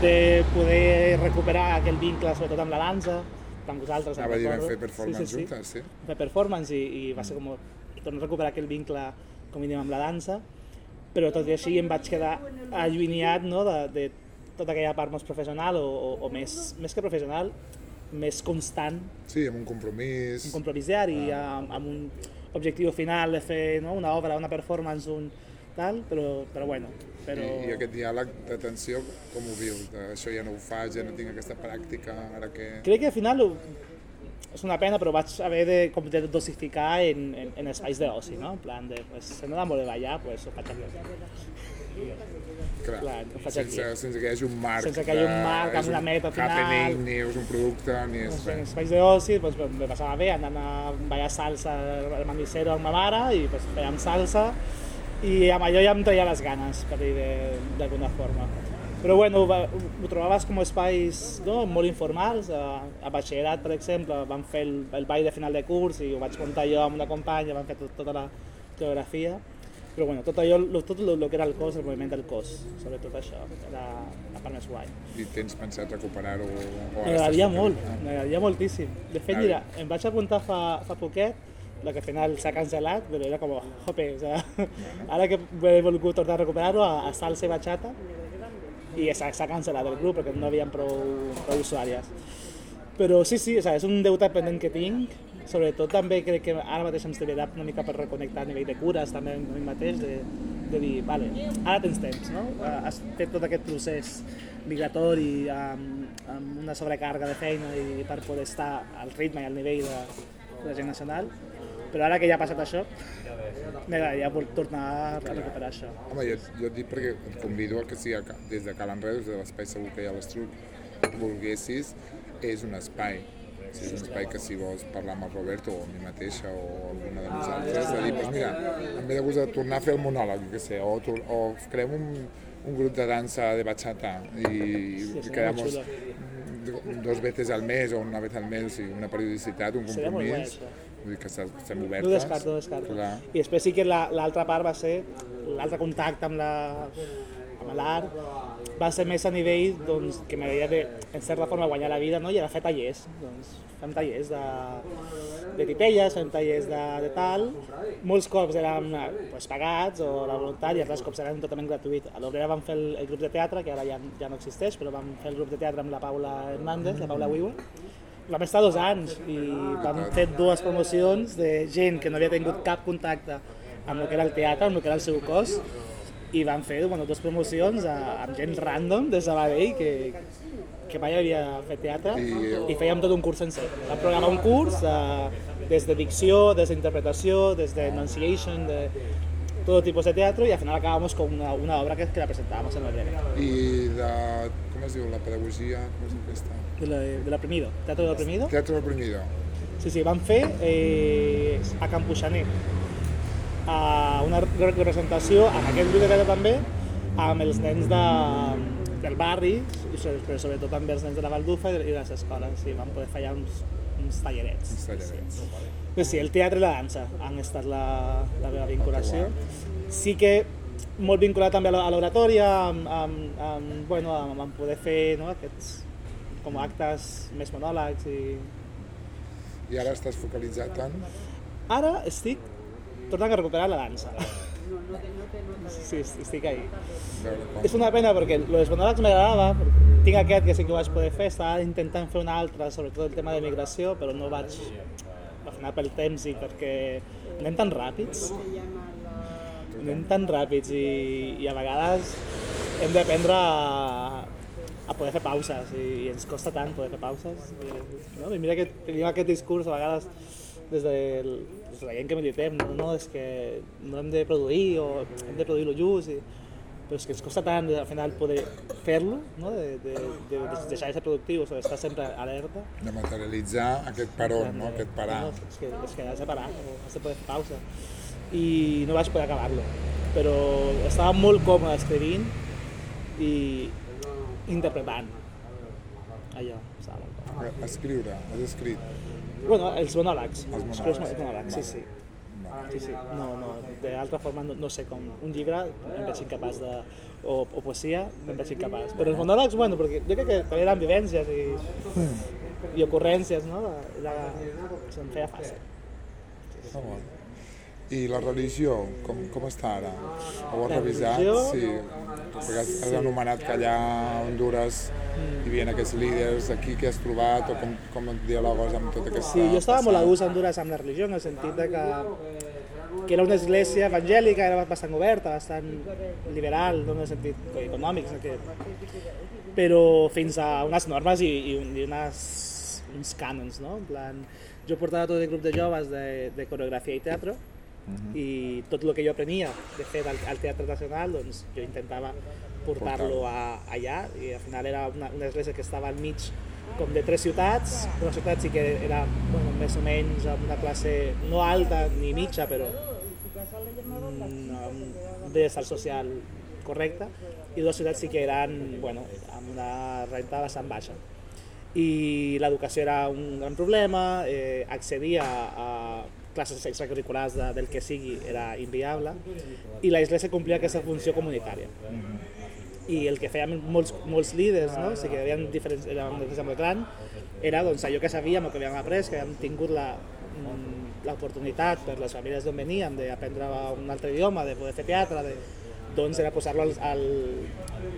[SPEAKER 1] de poder recuperar aquell vincle, sobretot amb la dansa, amb vosaltres.
[SPEAKER 2] Anava a dir, vam fer performance
[SPEAKER 1] sí, sí, sí
[SPEAKER 2] juntes, sí?
[SPEAKER 1] fer performance i, i va ser com tornar a recuperar aquell vincle com mínim amb la dansa però tot i així em vaig quedar allunyat no, de, de tota aquella part més professional o, o, o més, més que professional més constant,
[SPEAKER 2] Sí, amb un compromís.
[SPEAKER 1] un compromís diari amb, amb un objectiu final de fer no, una obra, una performance, un tal, però, però bueno, però...
[SPEAKER 2] I, I aquest diàleg d'atenció, com ho vius? De, això ja no ho faig, ja no tinc aquesta pràctica, ara que...
[SPEAKER 1] Crec que al final ho, és una pena, però vaig haver de, com de dosificar en, en, en espais d'oci, no? En plan de, pues, si no molt de ballar, pues ho faig aquí.
[SPEAKER 2] Clar,
[SPEAKER 1] Clar, ho faig
[SPEAKER 2] sense,
[SPEAKER 1] aquí.
[SPEAKER 2] sense que hi hagi un marc.
[SPEAKER 1] Sense que hi hagi un marc amb
[SPEAKER 2] és
[SPEAKER 1] una meta final.
[SPEAKER 2] Happening, ni és un producte, ni és
[SPEAKER 1] En
[SPEAKER 2] res.
[SPEAKER 1] espais d'oci, pues, me passava bé anant a ballar salsa al manicero amb ma mare i pues, fèiem salsa i amb allò ja em treia les ganes, per dir de- d'alguna forma. Però bueno, va- ho trobaves com espais no, molt informals. A, a batxillerat, per exemple, vam fer el, el ball de final de curs i ho vaig muntar jo amb una companya, vam fer tot, tota la coreografia. Però bueno, tot allò, lo- tot el que era el cos, el moviment del cos, sobretot això, era la part més guai.
[SPEAKER 2] I tens pensat recuperar-ho?
[SPEAKER 1] M'agradaria molt, m'agradaria moltíssim. De fet, mira, em vaig apuntar fa, fa poquet, la que al final s'ha cancel·lat, però era com, jope, o sea, *laughs* ara que he volgut tornar a recuperar-ho a, a salsa i bachata, i s'ha cancel·lat el grup perquè no havien prou, prou usuàries. Però sí, sí, o sea, és un deute pendent que tinc, sobretot també crec que ara mateix em servirà una mica per reconnectar a nivell de cures també amb mi mateix, de, de dir, vale, ara tens temps, no? Has fet tot aquest procés migratori amb, amb una sobrecàrrega de feina i per poder estar al ritme i al nivell de, de la gent nacional, però ara que ja ha passat això, m'agradaria tornar a recuperar això.
[SPEAKER 2] Home, jo, jo et dic perquè et convido a que si a des de Cal Enrere, des de l'espai segur que hi ha l'Estruc, volguessis, és un espai. O sigui, és un espai que si vols parlar amb el Roberto o amb mi mateixa o alguna de nosaltres, de dir, doncs mira, em ve de gust de tornar a fer el monòleg, què sé, o, o creem un, un grup de dansa de bachata i,
[SPEAKER 1] Sí,
[SPEAKER 2] quedamos
[SPEAKER 1] xulo.
[SPEAKER 2] dos veces al mes o una vez al mes, o sigui, una periodicitat, un compromís. Vull dir que estem estem
[SPEAKER 1] No
[SPEAKER 2] obertes.
[SPEAKER 1] descarto, no descarto.
[SPEAKER 2] Clar.
[SPEAKER 1] I després sí que la- l'altra part va ser, l'altre contacte amb la amb l'art va ser més a nivell doncs, que m'agradaria de, en certa forma, guanyar la vida, no? i era fer tallers. Doncs, fem tallers de, de titelles, fem tallers de, de tal. Molts cops eren pues, pagats o la voluntat i altres cops eren totalment gratuït. A l'Obrera vam fer el, el grup de teatre, que ara ja, ja no existeix, però vam fer el grup de teatre amb la Paula Hernández, la Paula Wiwa, vam estar dos anys i vam fer dues promocions de gent que no havia tingut cap contacte amb el que era el teatre, amb el que era el seu cos, i vam fer bueno, dues promocions a, amb gent random de Sabadell que, que mai havia fet teatre
[SPEAKER 2] I-
[SPEAKER 1] i fèiem tot un curs sencer. Vam programar un curs eh, des de dicció, des d'interpretació, des de enunciation, de tot tipus de teatre i al final acabamos con una, una obra que, que la presentábamos en la breve.
[SPEAKER 2] I de, com es diu, la pedagogia, com es diu aquesta?
[SPEAKER 1] De la, de l'Oprimido, Teatre de l'Oprimido.
[SPEAKER 2] Teatre reprimido.
[SPEAKER 1] Sí, sí, vam fer eh, a Campuixaner a una representació amb aquest grup de teatre també amb els nens de, del barri però sobretot també els nens de la Valdufa i de de les escoles i vam poder allà uns, uns tallerets.
[SPEAKER 2] Uns tallerets.
[SPEAKER 1] Sí. Però sí, el teatre i la dansa han estat la, la meva vinculació. Sí que molt vinculat també a l'oratòria, amb, amb, amb, bueno, amb, amb poder fer no, aquests com actes més monòlegs i,
[SPEAKER 2] I ara estàs focalitzat en...
[SPEAKER 1] Ara estic tornant a recuperar la dansa. Sí, estic ahí. És una pena perquè els monòlegs m'agradava, tinc aquest que sí que ho vaig poder fer, estava intentant fer un altre, sobretot el tema de migració, però no vaig al final pel temps i perquè anem tan ràpids, anem tan ràpids i, i a vegades hem d'aprendre a, a poder fer pauses i, i ens costa tant poder fer pauses. I, no? I mira que tenim aquest discurs a vegades des de, des de la gent que militem, no, no, és que no hem de produir o hem de produir-lo just, i, però és que ens costa tant al final poder fer-lo, no? de, de, de, de deixar de ser productius o d'estar sempre alerta.
[SPEAKER 2] de materialitzar aquest peron, no? aquest parar.
[SPEAKER 1] No, és, que, és que has de parar, has de poder fer pausa. I no vaig poder acabar-lo, però estava molt còmode escrivint i interpretant allò, estava molt còmode.
[SPEAKER 2] Escriure, has escrit.
[SPEAKER 1] Bueno, els monòlegs,
[SPEAKER 2] Els
[SPEAKER 1] els
[SPEAKER 2] monòlegs.
[SPEAKER 1] monòlegs, monòlegs sí, sí. Sí, sí, no, no, d'altra forma no, no sé com, un llibre em veig incapaç de, o, o poesia em veig incapaç, però els monòlegs, bueno, perquè jo crec que també eren vivències i, i ocurrències, no? Era, se'm feia fàcil.
[SPEAKER 2] Ah, bueno. I la religió, com, com està ara? Ho has revisat?
[SPEAKER 1] religió?
[SPEAKER 2] Sí. Perquè has, has anomenat que allà a Honduras hi havia aquests líders, aquí que has trobat o com, com et dialogues amb tota aquesta
[SPEAKER 1] Sí, jo estava molt a
[SPEAKER 2] passada?
[SPEAKER 1] gust a Honduras amb la religió, en el sentit de que, que era una església evangèlica, era bastant oberta, bastant liberal, no en el sentit econòmic, que... però fins a unes normes i, i, i unes, uns cànons, no? En plan, jo portava tot el grup de joves de, de coreografia i teatre, i tot el que jo aprenia de fet al, al Teatre Nacional, doncs jo intentava portar-lo allà i al final era una, una església que estava al mig com de tres ciutats, una ciutat sí que era bueno, més o menys amb una classe no alta ni mitja, però mm, amb benestar social correcte, i dues ciutats sí que eren bueno, amb una renta bastant baixa. I l'educació era un gran problema, eh, accedir a, a classes extracurriculars de, del que sigui era inviable, i la Església complia aquesta funció comunitària i el que feien molts, molts líders, no? o sigui hi havia diferents, era un exemple gran, era doncs, allò que sabíem, el que havíem après, que havíem tingut la, mm, l'oportunitat per les famílies d'on veníem d'aprendre un altre idioma, de poder fer teatre, de, doncs era posar-lo al, al,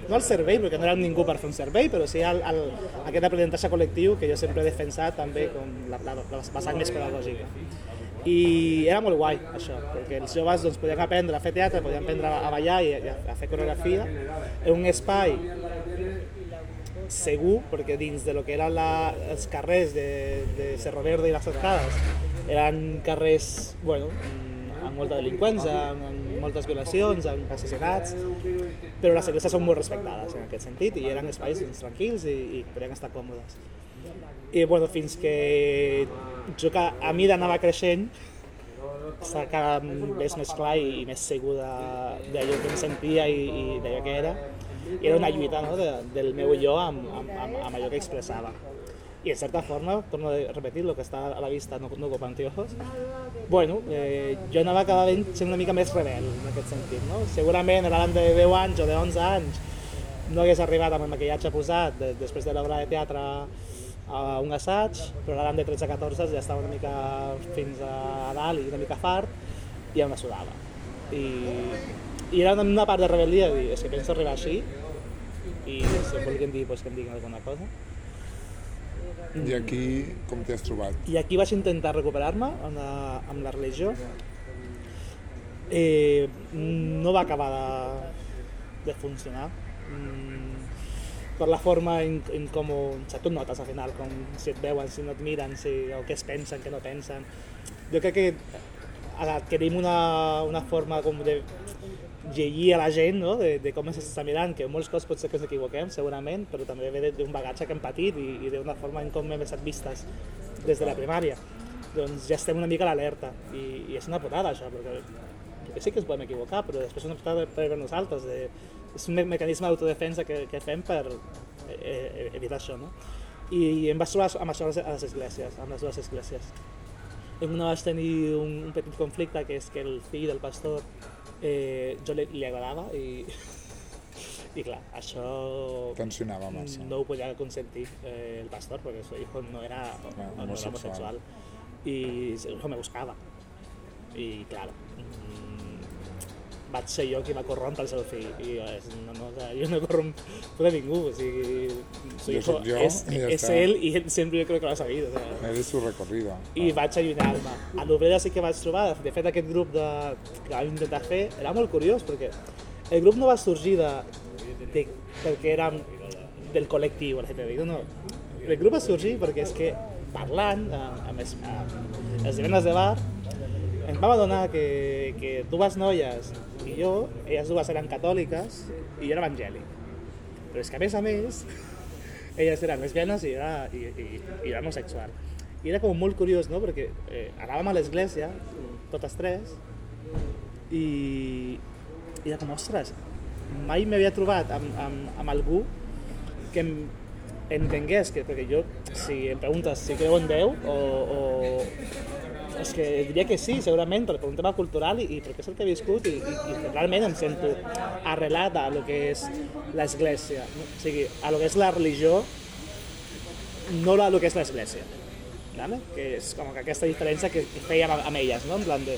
[SPEAKER 1] no al servei, perquè no era ningú per fer un servei, però sí al, al, aquest aprenentatge col·lectiu que jo sempre he defensat també com la, la, la vessant més pedagògica. I era molt guai, això, perquè els joves doncs, podien aprendre a fer teatre, podien aprendre a ballar i a, a fer coreografia en un espai segur, perquè dins de lo que eren la, els carrers de, de Cerro Verde i les Arcades eren carrers, bueno, amb molta delinqüència, amb, amb moltes violacions, amb assassinats, però les esglésies són molt respectades en aquest sentit i eren espais doncs, tranquils i, i podien estar còmodes. I bueno, fins que jo que a mi anava creixent, està cada vegada més clar i, més segur d'allò que em sentia i, i d'allò que era. I era una lluita no, de, del meu jo amb, amb, amb, amb allò que expressava. I en certa forma, torno a repetir, el que està a la vista no, no copa anteojos, bueno, eh, jo anava cada vegada sent una mica més rebel en aquest sentit. No? Segurament a l'any de 10 anys o de 11 anys no hagués arribat amb el maquillatge posat de, després de l'obra de teatre a un assaig, però a l'any de 13-14 ja estava una mica fins a dalt i una mica fart i ja me sudava. I, i era una, una part de rebel·lia, de dir, és que penso arribar així i si em vulguin dir, pues, que em diguin alguna cosa.
[SPEAKER 2] I aquí com t'hi has trobat?
[SPEAKER 1] I aquí vaig intentar recuperar-me amb, la, amb la religió. Eh, no va acabar de, de funcionar. Mm, per la forma en, en com ho, o tu notes al final, com si et veuen, si no et miren, si, o què es pensen, què no pensen. Jo crec que adquirim una, una forma com de llegir a la gent, no? de, de com ens està mirant, que molts cops pot ser que ens equivoquem, segurament, però també ve d'un bagatge que hem patit i, i d'una forma en com hem estat vistes des de la primària. Doncs ja estem una mica a l'alerta i, i és una putada això, perquè, perquè sí que ens podem equivocar, però després és una putada per, per nosaltres. De, és un me mecanisme d'autodefensa que, que fem per eh, eh, evitar això. No? I, I em vaig trobar amb això a les- esglésies, amb les dues esglésies. En una vaig tenir un, un petit conflicte, que és que el fill del pastor eh, jo li, li agradava i, *laughs* i clar, això
[SPEAKER 2] Tensionava massa.
[SPEAKER 1] no ho podia consentir eh, el pastor, porque su hijo no era, no era
[SPEAKER 2] homosexual.
[SPEAKER 1] homosexual. Y su hijo me buscaba. Y claro, mm, vaig ser jo qui va corrompre el seu fill. I jo, és, no, no, o sea, jo no he corromput a ningú. O sigui, su
[SPEAKER 2] Jo jo,
[SPEAKER 1] és,
[SPEAKER 2] i ja
[SPEAKER 1] és él i él sempre jo crec que l'ha sabido. O sea,
[SPEAKER 2] Eres su recorrido.
[SPEAKER 1] i vaig allunyar-me. A l'Obrera sí que vaig trobar, de fet aquest grup de, que vam intentar fer era molt curiós perquè el grup no va sorgir de, de, perquè érem del col·lectiu LGTBI, no. El grup va sorgir perquè és que parlant eh, amb, els, amb els divendres de bar ens vam adonar que, que dues noies i jo, elles dues eren catòliques i jo era evangèlic. Però és que a més a més *laughs* elles eren lesbianes i era, i, i, i era homosexual. I era com molt curiós, no? Perquè eh, anàvem a l'església, totes tres, i, i era com, ostres, mai m'havia trobat amb, amb, amb algú que em entengués, que, perquè jo, si em preguntes si creu en Déu, o, o és que diria que sí, segurament, per, un tema cultural i, i perquè és el que he viscut i, i, i realment em sento arrelat a lo que és l'església, no? o sigui, a lo que és la religió, no a lo que és l'església. ¿vale? Que és com que aquesta diferència que, que fèiem amb elles, no? En plan de,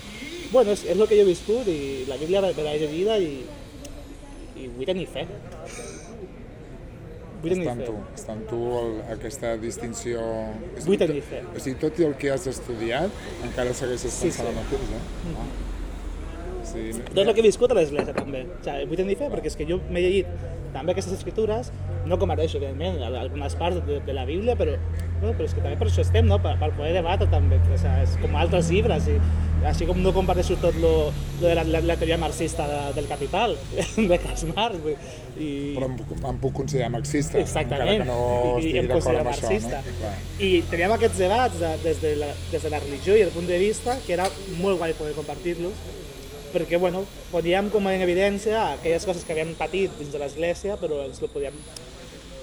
[SPEAKER 1] bueno, és, és el que jo he viscut i la Bíblia me l'he llegida i, i vull tenir fe.
[SPEAKER 2] Està amb tu, està amb tu el, aquesta distinció... És
[SPEAKER 1] Vull
[SPEAKER 2] que
[SPEAKER 1] tenir fe.
[SPEAKER 2] O sigui, tot i el que has estudiat, encara segueixes
[SPEAKER 1] Sí,
[SPEAKER 2] pensant
[SPEAKER 1] sí.
[SPEAKER 2] el mateix, eh? Ah. Sí,
[SPEAKER 1] Tot el que he viscut a l'església també. O sigui, vull tenir fe perquè és que jo m'he llegit també aquestes escritures no comparteixo, evidentment, algunes parts de, de la Bíblia, però, bueno, però és que també per això estem, no? per, per poder debatre també, o sigui, és com altres llibres, i així com no comparteixo tot lo, lo de la, la, la teoria marxista de, del capital, *laughs* de Karl Marx, i...
[SPEAKER 2] Però em, em puc considerar marxista,
[SPEAKER 1] Exactament,
[SPEAKER 2] encara que no estigui d'acord amb això.
[SPEAKER 1] marxista.
[SPEAKER 2] No? Clar.
[SPEAKER 1] I teníem aquests debats de, des, de la, des de la religió i el punt de vista que era molt guai poder compartir-los perquè bueno, poníem com en evidència aquelles coses que havíem patit dins de l'església però ens ho podíem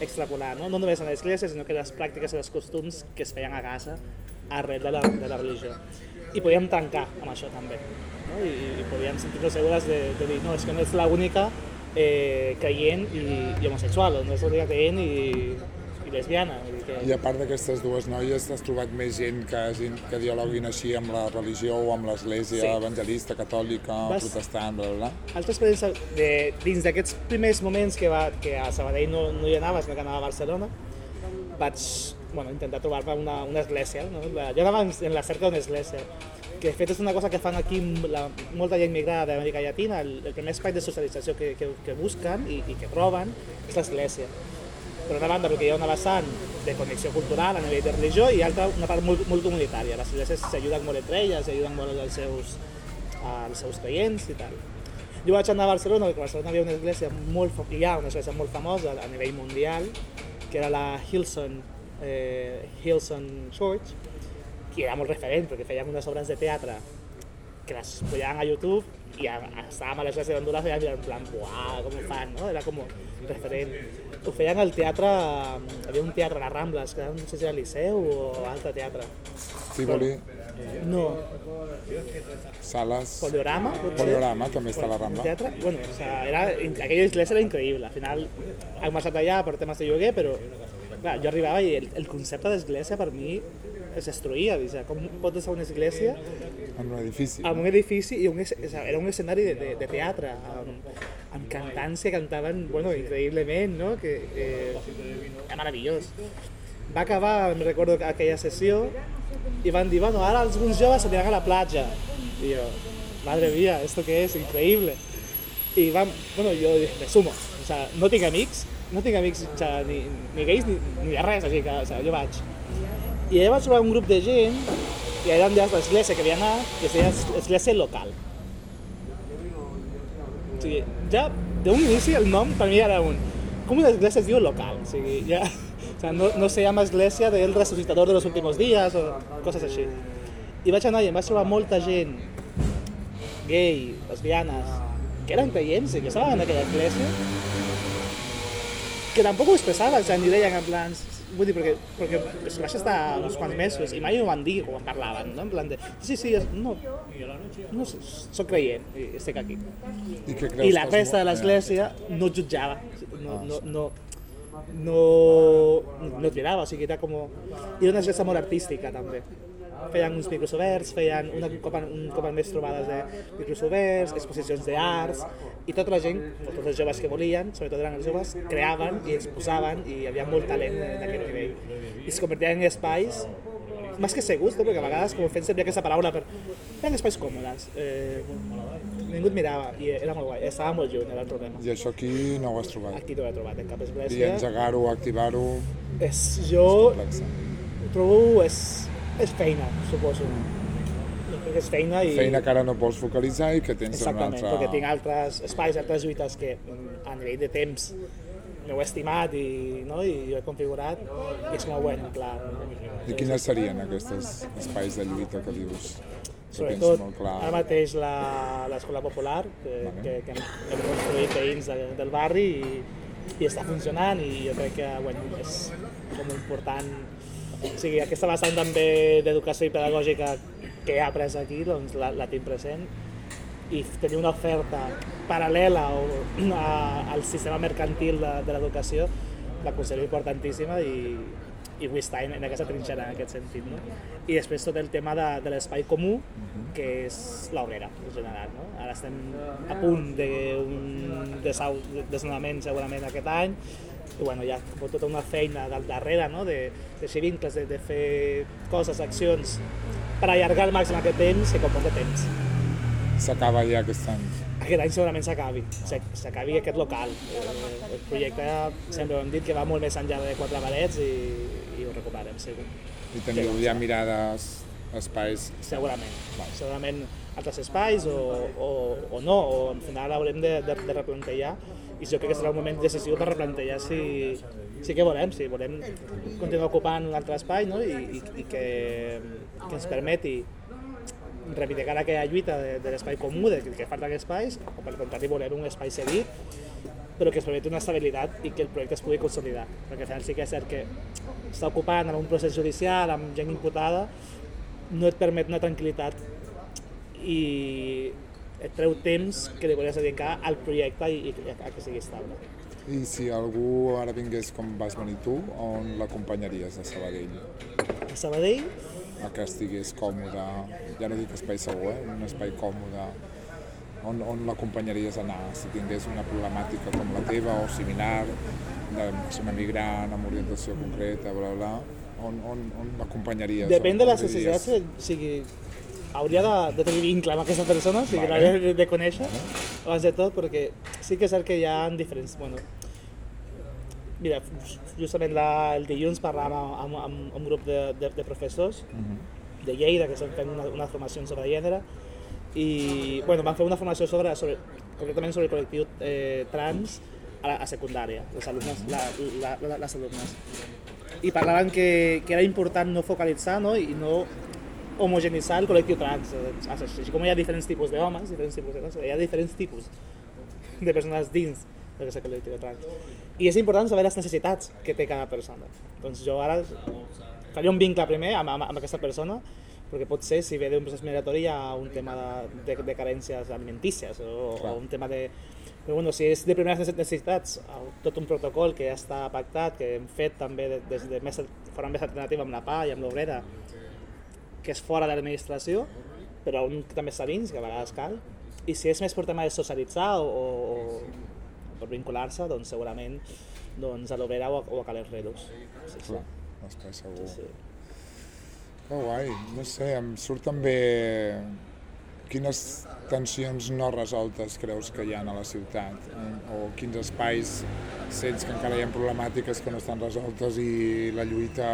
[SPEAKER 1] extrapolar, no? no només a l'església, sinó que les pràctiques i els costums que es feien a casa arrel de la, de la religió. I podíem tancar amb això també. No? I, i podíem sentir-nos segures de, de dir no, és que no ets l'única eh, creient i, i homosexual, no ets l'única creient i lesbiana. Vull dir que...
[SPEAKER 2] I a part d'aquestes dues noies, t'has trobat més gent que, que dialoguin així amb la religió o amb l'església
[SPEAKER 1] Sí.
[SPEAKER 2] evangelista, catòlica,
[SPEAKER 1] Vas-
[SPEAKER 2] protestant, bla, bla, bla.
[SPEAKER 1] altra experiència de, dins d'aquests primers moments que, va, que a Sabadell no, no hi anava, sinó que anava a Barcelona, vaig bueno, intentar trobar-me una, una església. No? Jo anava en, en la cerca d'una església, que de fet és una cosa que fan aquí la, molta gent migrada d'Amèrica Llatina, el, el primer espai de socialització que, que, que busquen i, i que troben és l'església. Per una banda, perquè hi ha una vessant de connexió cultural a nivell de religió i altra, una part molt, molt comunitària. Les esglésies s'ajuden molt entre elles, s'ajuden molt als seus, als seus creients i tal. Jo vaig anar a Barcelona, perquè a Barcelona hi havia una església molt, hi ha una església molt famosa a nivell mundial, que era la Hillsong, eh, Hillsong Church, que era molt referent, perquè feien unes obres de teatre que les posaven a YouTube i estàvem a l'església d'Honduras i en plan, uau, com ho fan, no? Era com referent. Ho feien al teatre, hi havia un teatre a les Rambles, que no sé si era Liceu o altre teatre.
[SPEAKER 2] Tívoli,
[SPEAKER 1] No,
[SPEAKER 2] sales...
[SPEAKER 1] Poliorama, potser?
[SPEAKER 2] Poliorama, també està a la Rambla.
[SPEAKER 1] teatre, bueno, o sea, era, aquella església era increïble. Al final hem marxat allà per temes de lloguer, però clar, jo arribava i el, el concepte d'església per mi es destruïa. O sea, com pot estar una església
[SPEAKER 2] En un edifici.
[SPEAKER 1] en un edifici i un, o sea, era un escenari de, de, de teatre amb, amb cantants que cantaven bueno, increïblement, no? que eh, era meravellós. Va acabar, me recordo, aquella sessió i van dir, bueno, ara alguns joves aniran a la platja. I jo, madre mía, ¿esto qué es? Increíble. Y van, bueno, jo dije, me sumo. O sea, no tinc amics, no tinc amics o sea, ni, ni gais ni, ni de res, així que o sea, jo vaig. I allà vaig trobar un grup de gent, i allà ha l'església que havia anat, que es deia església local. O sigui, ja d'un inici el nom per mi era un... Com una església es diu local? O sigui, ja... O sea, no, no se llama església del resucitador de los últimos días o coses així. I vaig anar i em vaig trobar molta gent gay, lesbianes, que eren creients i que estaven en aquella església, que tampoc ho expressaven, o sigui, ni deien en plan... Vull dir, perquè, perquè es vaig estar uns quants mesos i mai ho van dir quan parlaven, no? En plan de, sí, sí, es- no, no, soc creient i estic aquí.
[SPEAKER 2] I què creus
[SPEAKER 1] I la resta de l'església no jutjava, no, no, no, no, no et mirava, o sigui, era com... Era una església molt artística, també. Feien uns micros oberts, feien una, un, cop, un cop al mes trobades de micros oberts, exposicions d'arts, i tota la gent, tots els joves que volien, sobretot eren els joves, creaven i exposaven i hi havia molt talent d'aquest nivell. I es convertien en espais més que segurs, no? perquè a vegades com fent servir aquesta paraula per... eren espais còmodes, eh, ningú et mirava i era molt guai, estava molt lluny, era el problema.
[SPEAKER 2] I això aquí no ho has trobat.
[SPEAKER 1] Aquí no ho he trobat en cap
[SPEAKER 2] I
[SPEAKER 1] església.
[SPEAKER 2] engegar-ho, activar-ho...
[SPEAKER 1] És, jo
[SPEAKER 2] complexa.
[SPEAKER 1] ho trobo és, és feina, suposo. Que és feina i...
[SPEAKER 2] Feina que ara no pots focalitzar i que tens
[SPEAKER 1] Exactament,
[SPEAKER 2] altre...
[SPEAKER 1] perquè tinc altres espais, altres lluites que mm, a nivell de temps m'heu estimat i, no? i jo he configurat i és com, bueno, clar,
[SPEAKER 2] I quines serien aquests espais de lluita que dius?
[SPEAKER 1] Sobretot
[SPEAKER 2] molt clar.
[SPEAKER 1] ara mateix la- l'escola popular que,
[SPEAKER 2] Vale.
[SPEAKER 1] que, que hem construït veïns de, del barri i, i està funcionant i jo crec que bueno, és com important o sigui, aquesta vessant també d'educació i pedagògica que he après aquí doncs la, la tinc present i tenir una oferta paral·lela o, *clears throat* a, al sistema mercantil de, de l'educació la considero importantíssima i, i vull estar en, en aquesta trinxera en aquest sentit. No? I després tot el tema de, de l'espai comú, que és l'obrera, en general. No? Ara estem a punt d'un desnonament segurament aquest any, i bueno, ha com tota una feina del darrere, no? de, de ser vincles, de, de fer coses, accions, per allargar al màxim aquest temps que comporta temps.
[SPEAKER 2] S'acaba ja aquest any.
[SPEAKER 1] aquest any segurament s'acabi, s'ac- s'acabi aquest local. Eh, el projecte sempre ho hem dit que va molt més enllà de quatre parets i, i ho recuperem, segur.
[SPEAKER 2] I teniu ja mirades, espais...
[SPEAKER 1] Segurament. Segurament altres espais o, o, o no, o al final haurem de, de, de replantejar i jo crec que serà un moment decisiu per replantejar si, si què volem, si volem continuar ocupant un altre espai no? I, i, i que, que ens permeti reivindicar aquella lluita de, de l'espai comú, de que falta aquests espais, o per contrari volem un espai cedit, però que es permeti una estabilitat i que el projecte es pugui consolidar. Perquè al final sí que és cert que està ocupant amb un procés judicial, amb gent imputada, no et permet una tranquil·litat i et treu temps que li volies dedicar al projecte i, i a que sigui estable.
[SPEAKER 2] I si algú ara vingués com vas venir tu, on l'acompanyaries a Sabadell?
[SPEAKER 1] A Sabadell,
[SPEAKER 2] A que estigués còmode, ja no dic espai segur, eh? un espai còmode, on, on l'acompanyaries a anar? Si tingués una problemàtica com la teva o similar, de ser una migrant amb orientació concreta, bla, bla, on, on, on l'acompanyaries?
[SPEAKER 1] depèn de les necessitats, o sigui, hauria de, de tenir vincle amb aquesta persona, o sigui,
[SPEAKER 2] Vale.
[SPEAKER 1] l'hauria de, de conèixer abans de tot, perquè sí que és cert que hi ha diferents... Bueno, mira, justament la, el dilluns parlàvem amb, amb, amb un grup de, de, de professors
[SPEAKER 2] Mhm.
[SPEAKER 1] de Lleida que estan fent una, una formació sobre gènere i bueno, van fer una formació sobre, sobre concretament sobre el col·lectiu eh, trans a, la, a secundària, les alumnes, la, la, la, les alumnes. I parlaven que, que era important no focalitzar no? i no homogenitzar el col·lectiu trans. Eh, Així com hi ha diferents tipus d'homes, diferents tipus de dones, hi ha diferents tipus de persones dins d'aquest col·lectiu trans. I és important saber les necessitats que té cada persona. Doncs jo ara faria un vincle primer amb, amb, amb aquesta persona, perquè pot ser, si ve d'un procés migratori, hi ha un tema de, de, de carències alimentícies o,
[SPEAKER 2] Clar.
[SPEAKER 1] o un tema de... Però bueno, si és de primeres necessitats, tot un protocol que ja està pactat, que hem fet també de- des de més, forma més alternativa amb la PA i amb l'Obrera, que és fora de l'administració, però on també està dins, que a vegades cal. I si és més per tema de socialitzar o, o, o per vincular-se, doncs segurament doncs, a l'Obrera o, a- o a Calés Redus. Sí, sí.
[SPEAKER 2] Clar, l'espai segur.
[SPEAKER 1] sí.
[SPEAKER 2] Que guai, no sé, em surt també quines tensions no resoltes creus que hi ha a la ciutat eh? o quins espais sents que encara hi ha problemàtiques que no estan resoltes i la lluita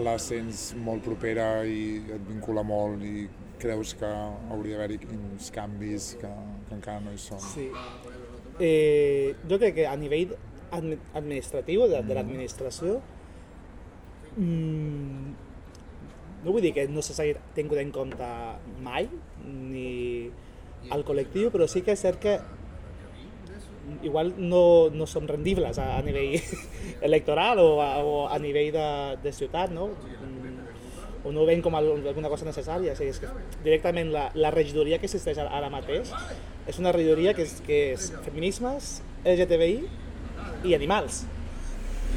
[SPEAKER 2] la sents molt propera i et vincula molt i creus que hauria d'haver-hi uns canvis que, que encara no hi són.
[SPEAKER 1] Sí. Eh, jo crec que a nivell admi- administratiu, de, de l'administració, mm, no vull dir que no s'hagi tingut en compte mai, ni al col·lectiu, però sí que és cert que igual no, no som rendibles a, a nivell *laughs* electoral o a, o a nivell de, de ciutat, no? Mm, o no ho veiem com al- alguna cosa necessària. O sigui, és que directament la, la regidoria que existeix ara- mateix és una regidoria que és, que és feminismes, LGTBI i animals.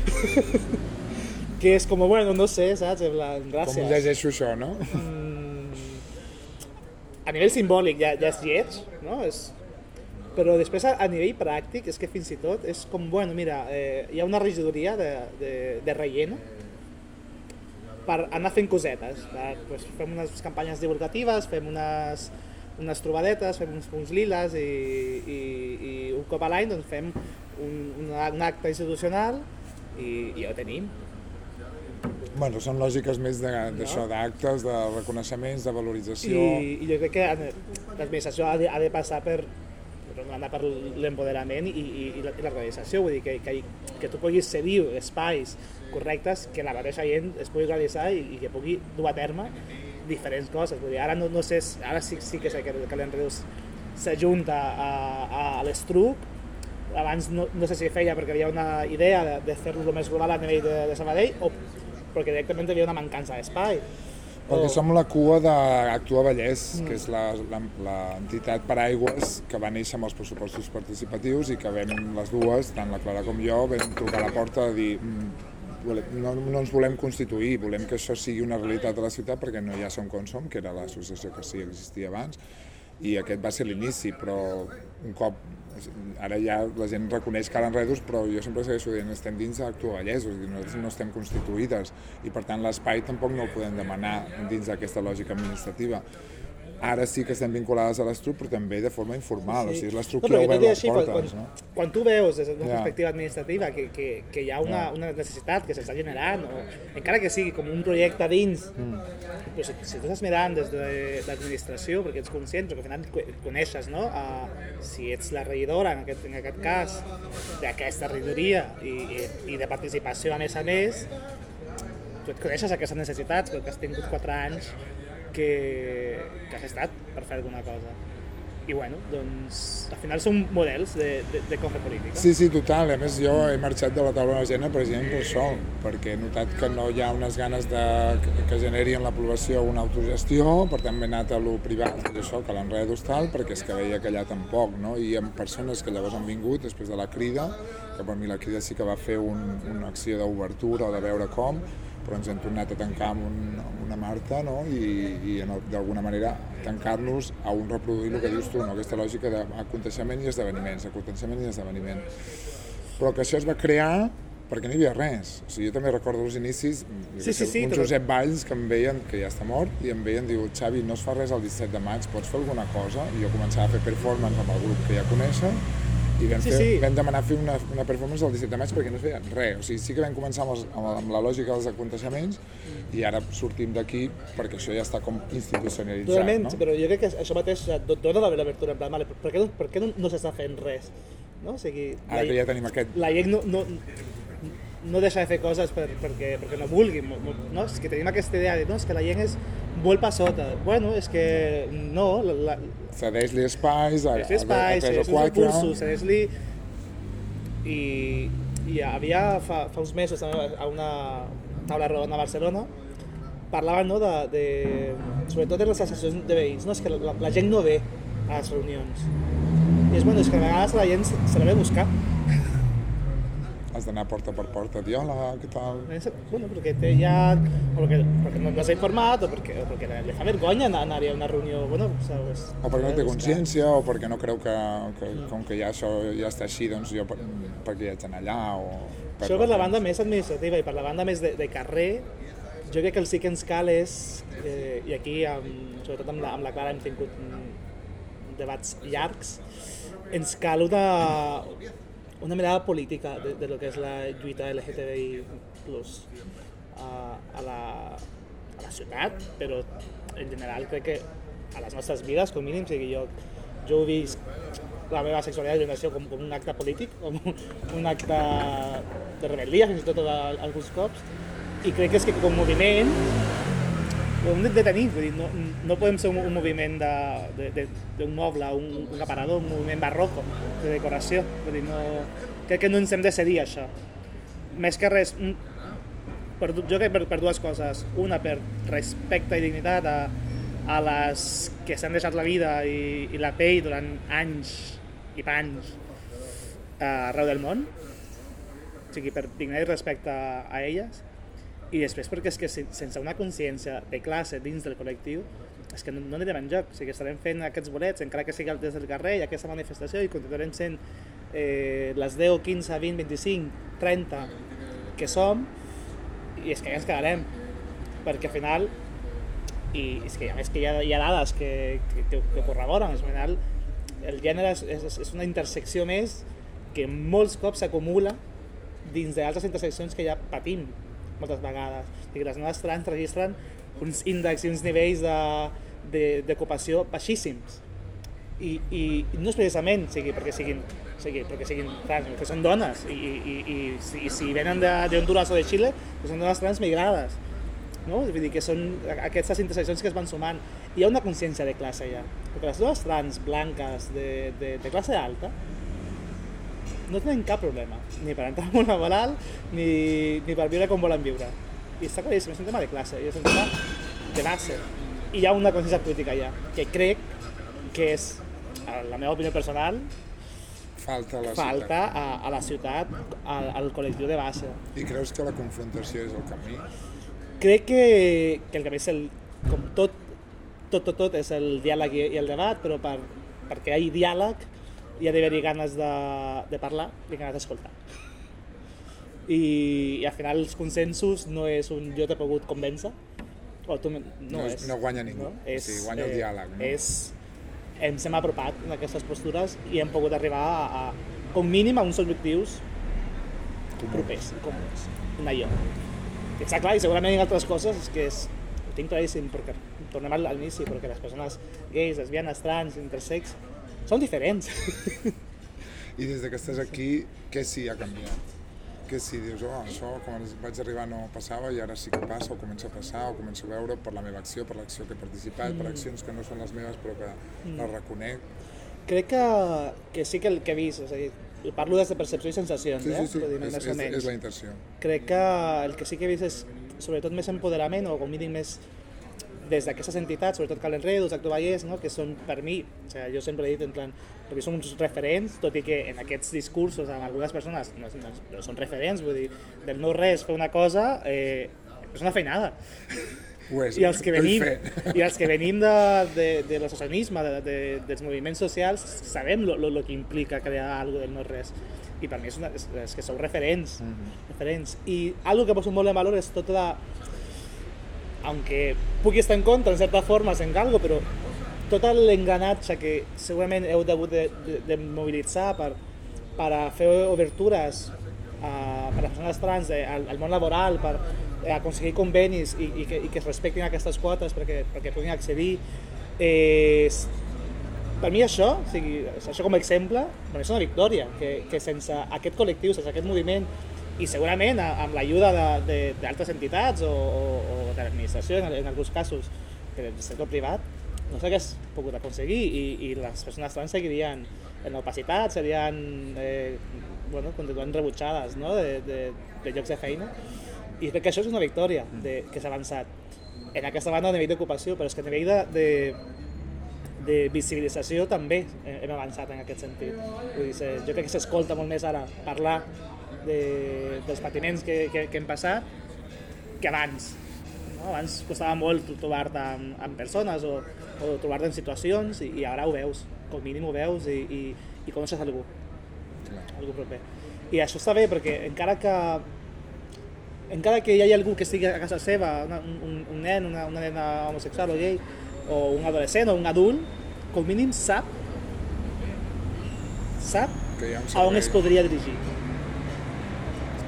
[SPEAKER 1] *laughs* que és com, bueno, no sé, saps? En plan,
[SPEAKER 2] Com
[SPEAKER 1] gràcies.
[SPEAKER 2] llegeixo això, no?
[SPEAKER 1] a nivell simbòlic ja, ja és lleig, no? És... Però després a, a nivell pràctic és que fins i tot és com, bueno, mira, eh, hi ha una regidoria de, de, de relleno per anar fent cosetes. Per, pues, fem unes campanyes divulgatives, fem unes, unes trobadetes, fem uns punts liles i, i, i un cop a l'any doncs, fem un, un, un acte institucional i, i ja ho tenim.
[SPEAKER 2] Bueno, són lògiques més de- d'això,
[SPEAKER 1] No.
[SPEAKER 2] d'actes, de reconeixements, de valorització...
[SPEAKER 1] I, i jo crec que l'administració ha, de, ha de passar per, per, anar per l'empoderament i, i, i, la, i la realització, vull dir que, que, que tu puguis cedir espais correctes que la mateixa gent es pugui realitzar i, i que pugui dur a terme diferents coses. Vull dir, ara no, no sé, ara sí, sí que sé que, que l'Enredus s'ajunta a, a, a l'Estruc, abans no, no sé si feia perquè hi havia una idea de, de fer-lo més global a nivell de, de Sabadell o perquè directament hi havia una mancança d'espai.
[SPEAKER 2] Perquè
[SPEAKER 1] O-
[SPEAKER 2] som la cua d'Actua Vallès, mm. que és l'entitat per aigües que va néixer amb els pressupostos participatius i que vam les dues, tant la Clara com jo, vam trucar a la porta a dir "Mm, no, no ens volem constituir, volem que això sigui una realitat a la ciutat perquè no hi ha Som Com Som, que era l'associació que sí existia abans, i aquest va ser l'inici, però un cop ara ja la gent reconeix que ara enredos, però jo sempre segueixo dient estem dins d'Actua Vallès, a dir, nosaltres no estem constituïdes i per tant l'espai tampoc no el podem demanar dins d'aquesta lògica administrativa. Ara sí que estem vinculades a l'estruc, però també de forma informal, sí. o sigui, l'estruc
[SPEAKER 1] no, però
[SPEAKER 2] ha obert les
[SPEAKER 1] així,
[SPEAKER 2] portes,
[SPEAKER 1] quan,
[SPEAKER 2] no?
[SPEAKER 1] quan tu veus des de la
[SPEAKER 2] Ja.
[SPEAKER 1] perspectiva administrativa que, que, que hi ha una,
[SPEAKER 2] Ja.
[SPEAKER 1] una necessitat que s'està generant, o encara que sigui com un projecte dins,
[SPEAKER 2] Mm.
[SPEAKER 1] però si, si tu estàs mirant des de l'administració, perquè ets conscient, perquè al final co- coneixes, no? Uh, si ets la regidora, en aquest, en aquest cas, d'aquesta regidoria i, i, i de participació a més a més, tu et coneixes aquestes necessitats perquè has tingut 4 anys que, que has estat per fer alguna cosa. I bueno, doncs al final són models de, de, de com fer política.
[SPEAKER 2] Sí, sí, total. A més, jo he marxat de la taula de l'agenda precisament per això, perquè he notat que no hi ha unes ganes de, que, que generi en la població una autogestió, per tant m'he anat a lo privat, i això, que l'enredos tal, perquè és que veia que allà tampoc, no? I amb persones que llavors han vingut després de la crida, que per mi la crida sí que va fer un, una acció d'obertura o de veure com, però ens hem tornat a tancar amb, un, amb una Marta no? i, i d'alguna manera tancar-nos a un reproduir el que dius tu, no? aquesta lògica d'aconteixement i esdeveniments, aconteixement i esdeveniment. Però que això es va crear perquè no hi havia res. O sigui, jo també recordo els inicis,
[SPEAKER 1] Sí, sí, sí,
[SPEAKER 2] un
[SPEAKER 1] però-
[SPEAKER 2] Josep Valls que em veien, que ja està mort, i em veien, diu, Xavi, no es fa res el 17 de maig, pots fer alguna cosa? I jo començava a fer performance amb el grup que ja coneixen, i vam,
[SPEAKER 1] Sí,
[SPEAKER 2] fer,
[SPEAKER 1] sí.
[SPEAKER 2] vam demanar fer una, una performance el 17 de maig perquè no es feia res. O sigui, sí que vam començar amb, els, amb, amb la lògica dels aconteixements i ara sortim d'aquí perquè això ja està com institucionalitzat,
[SPEAKER 1] Totalment,
[SPEAKER 2] no?
[SPEAKER 1] però jo crec que això mateix do- dona l'obertura, en plan, vale, per què, no, per què no, no s'està fent res? No? O sigui,
[SPEAKER 2] Ara
[SPEAKER 1] la,
[SPEAKER 2] que ja tenim aquest...
[SPEAKER 1] la gent no, no, no deixa de fer coses per, perquè, perquè no vulgui, no? És que tenim aquesta idea de no, és que la gent és molt per sota. Bueno, és que no, la,
[SPEAKER 2] Cedeix-li espais, a, a,
[SPEAKER 1] espais, cedeix-li
[SPEAKER 2] quatre...
[SPEAKER 1] recursos, cedeix-li... I, I havia fa, fa uns mesos a una taula rodona a Barcelona parlaven no, de, de, sobretot de les associacions de veïns, no? és que la, la gent no ve a les reunions. I és, bueno, és que a vegades la gent se, se la ve a buscar.
[SPEAKER 2] Has d'anar porta per porta, dir, hola, què tal?
[SPEAKER 1] Bueno, perquè té ja... O perquè, perquè no, no s'ha informat o perquè, o perquè li fa vergonya anar, a una reunió. Bueno, sabes,
[SPEAKER 2] O perquè no té consciència, o perquè no creu que, que com que ja això ja està així, doncs jo per, perquè ja haig d'anar allà, o...
[SPEAKER 1] Això per la banda més administrativa i per la banda més de, de carrer, jo crec que el sí que ens cal és, eh, i aquí amb, sobretot amb la, amb la Clara hem tingut mm, debats llargs, ens cal una, una mirada política de, de lo que és la lluita LGTBI plus a, a, la, a la ciutat, però en general crec que a les nostres vides, com mínim, sigui, jo, jo he vist la meva sexualitat i orientació com, com un acte polític, com un, acte de rebel·lia, fins i tot a, alguns cops, i crec que és que com moviment ho hem de tenir, vull dir, no, no podem ser un, un moviment d'un moble, un, un aparador, un moviment barroco de decoració, vull dir, no, crec que no ens hem de cedir això. Més que res, per, jo crec per, per dues coses. Una, per respecte i dignitat a, a les que s'han deixat la vida i, i la pell durant anys i panys eh, arreu del món, o sigui, per dignitat i respecte a elles, i després perquè és que sen- sense una consciència de classe dins del col·lectiu és que no, no anirem enlloc, o sigui, estarem fent aquests bolets, encara que sigui des del carrer i aquesta manifestació i continuarem sent eh, les 10, 15, 20, 25, 30 que som i és que ja ens quedarem. Perquè al final i és que a més que hi ha, hi ha dades que, que, que, que corroboren, al final el gènere és, és, és una intersecció més que molts cops s'acumula dins d'altres interseccions que ja patim moltes vegades. O sigui, les noves trans registren uns índexs i uns nivells d'ocupació baixíssims. I, i, no és precisament sigui, perquè siguin, sigui, perquè siguin trans, que són dones i, i, i, si, i si venen de, de Honduras o de Xile, que són dones trans migrades. No? Vull dir que són aquestes interseccions que es van sumant. Hi ha una consciència de classe ja, perquè les dones trans blanques de, de, de classe alta no tenen cap problema, ni per entrar al món laboral, ni, ni per viure com volen viure. I està claríssim, és un tema de classe, i és un tema de base. I hi ha una consciència política ja, que crec que és, a la meva opinió personal,
[SPEAKER 2] Falta a la
[SPEAKER 1] falta a, a la ciutat, al, al col·lectiu de base.
[SPEAKER 2] ciutat. I creus que la confrontació és el camí?
[SPEAKER 1] Crec que, que el camí és el, com tot, tot, tot, tot és el diàleg i, i el debat, però per, perquè hi ha diàleg ha d'haver-hi ganes de, de parlar i ganes d'escoltar. I, I al final els consensos no és un jo t'he pogut convèncer, o tu, no,
[SPEAKER 2] No és-
[SPEAKER 1] és,
[SPEAKER 2] no guanya ningú.
[SPEAKER 1] No?
[SPEAKER 2] O sigui, guanya el diàleg, no?
[SPEAKER 1] És, ens hem apropat en aquestes postures i hem pogut arribar a, a com mínim a uns objectius propers i comuns, un allò. Està clar, i segurament en altres coses és que és, ho tinc claríssim, perquè tornem al, al inici, perquè les persones gais, lesbianes, trans, intersex, són diferents.
[SPEAKER 2] I des de que estàs aquí, què sí ha canviat? Què sí, dius, oh, això quan vaig arribar no passava i ara sí que passa, o comença a passar, o començo a veure per la meva acció, per l'acció que he participat,
[SPEAKER 1] Mm.
[SPEAKER 2] per accions que no són les meves però que les reconec.
[SPEAKER 1] Crec que, que sí que el que he vist, és a dir, parlo des de percepció i sensacions,
[SPEAKER 2] Sí,
[SPEAKER 1] eh?
[SPEAKER 2] sí, sí, és,
[SPEAKER 1] més o
[SPEAKER 2] és,
[SPEAKER 1] menys.
[SPEAKER 2] és la intenció.
[SPEAKER 1] crec que el que sí que he vist és sobretot més empoderament o com mínim més des d'aquestes entitats, sobretot Calen Redus, Acto Vallès, no? que són per mi, o sigui, jo sempre he dit en plan, perquè són uns referents, tot i que en aquests discursos amb algunes persones no, no, no són referents, vull dir, del no res fer una cosa eh, és una feinada.
[SPEAKER 2] Ho és,
[SPEAKER 1] I els que venim, i els que venim de, de, de l'associacionisme, de, de, dels moviments socials, sabem lo, lo, lo que implica crear alguna del no res. I per mi és, una, és, és que sou referents, referents. I algo que poso molt en valor és tota la... Aunque pugui estar en contra, en certa forma, en algo, però tot l'engranatge que segurament heu hagut de, de, de mobilitzar per, per a fer obertures a, per a persones trans de, al, al món laboral, per eh, aconseguir convenis i, i, que, i que es respectin aquestes quotes perquè, perquè puguin accedir. Eh, per mi això, o sigui, això com a exemple, per mi és una victòria, que, que sense aquest col·lectiu, sense aquest moviment, i segurament amb l'ajuda d'altres entitats o, o, o de l'administració en, en alguns casos, del sector privat, no s'hagués pogut aconseguir i, i les persones trans seguirien en opacitat, serien eh, bueno, continuant rebutjades no? de, de, de llocs de feina. I crec que això és una victòria de, que s'ha avançat. En aquesta banda a nivell d'ocupació, però és que a nivell de, de, de visibilització també hem avançat en aquest sentit. Vull dir, jo crec que s'escolta molt més ara parlar de, dels patiments que, que, que hem passat que abans. No? Abans costava molt trobar-te amb, amb persones o, o trobar-te en situacions i, i ara ho veus, com mínim ho veus i, i, i coneixes algú, algú proper. I això està bé perquè encara que encara que hi hagi algú que estigui a casa seva, una, un, un nen, una, una nena homosexual o gay, o un adolescent o un adult, com mínim sap sap a on es podria dirigir.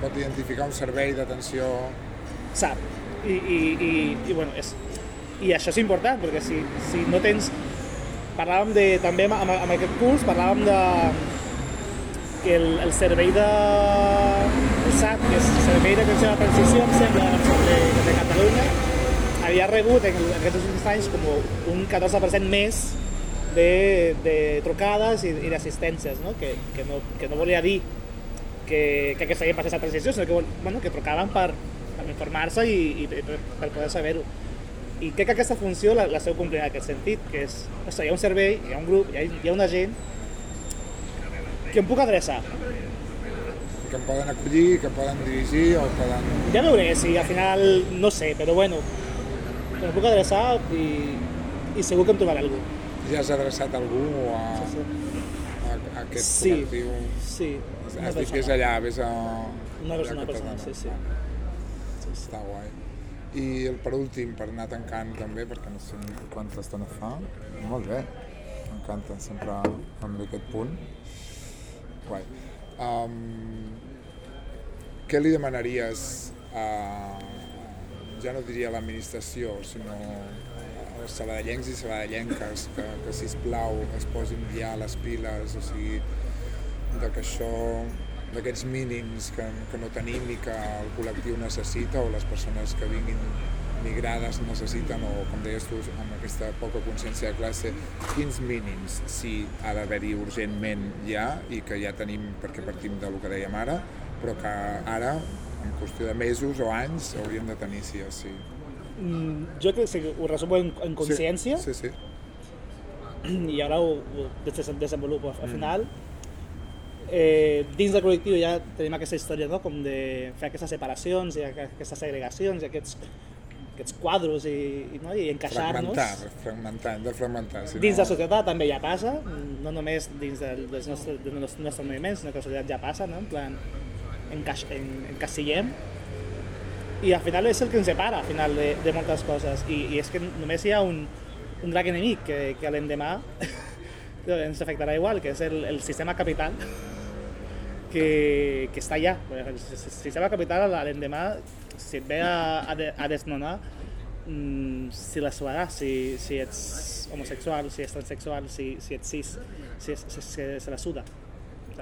[SPEAKER 2] Pot identificar un servei d'atenció
[SPEAKER 1] sap. I, i, i, i, bueno, és, I això és important, perquè si, si no tens... Parlàvem de, també amb, amb, aquest curs, parlàvem de que el, el servei de el SAT, que és el Servei d'Atenció a la Transició, em sembla, de, de Catalunya, havia rebut en, en aquests últims anys com un 14% més de, de trucades i, i d'assistències, no? Que, que, no, que no volia dir que, que aquesta gent passés a transició, sinó que, bueno, que trucaven per, per informar-se i, i per, per poder saber-ho. I crec que aquesta funció la, la esteu complint en aquest sentit, que és, ostres, hi ha un servei, hi ha un grup, hi ha, hi ha una gent que em puc adreçar.
[SPEAKER 2] que em poden acollir, que em poden dirigir o poden...
[SPEAKER 1] Ja veuré si al final, no sé, però bueno, em puc adreçar i, i segur que em trobaré algú.
[SPEAKER 2] Ja has adreçat algú a,
[SPEAKER 1] Sí,
[SPEAKER 2] a, a aquest
[SPEAKER 1] Sí.
[SPEAKER 2] col·lectiu?
[SPEAKER 1] sí. Una
[SPEAKER 2] Has dit que és allà, vés a...
[SPEAKER 1] Una persona, una persona,
[SPEAKER 2] t'adona.
[SPEAKER 1] sí, sí.
[SPEAKER 2] Ah, Està guai. I el per últim, per anar tancant també, perquè no sé quanta estona fa. Molt bé, m'encanta sempre amb aquest punt. Guai. Um, què li demanaries a, ja no diria a l'administració, sinó als sabadellencs i sabadellenques, que, que sisplau es posin ja les piles, o sigui, de que això, d'aquests mínims que, que no tenim i que el col·lectiu necessita o les persones que vinguin migrades necessiten o com deies tu amb aquesta poca consciència de classe quins mínims sí ha d'haver-hi urgentment ja i que ja tenim perquè partim del que dèiem ara però que ara en qüestió de mesos o anys hauríem de tenir sí o sí
[SPEAKER 1] Mm, jo crec que ho resumo en, en consciència
[SPEAKER 2] sí, sí, sí. *clears throat*
[SPEAKER 1] i ara ho, ho des- desenvolupo. Al final, eh, dins del col·lectiu ja tenim aquesta història no? com de fer aquestes separacions i aqu- aquestes segregacions i aquests, aquests quadros i, i, no? i encaixar-nos.
[SPEAKER 2] fragmentar, fragmentar, hem de fragmentar si
[SPEAKER 1] Dins de la
[SPEAKER 2] no,
[SPEAKER 1] societat també ja passa, no només dins del, dels nostres, dels nostres moviments, sinó que la societat ja passa, no? en plan, encaix, en, encasillem. i al final és el que ens separa al final de, de moltes coses i, i és que només hi ha un, un gran enemic que, que l'endemà *laughs* ens afectarà igual, que és el, el sistema capital que, que està allà. El sistema capital a l'endemà, si et ve a, a, de, a desnonar, mm, si la suarà, si, si ets homosexual, si ets transexual, si, si ets cis, si, si, si, si se la suda.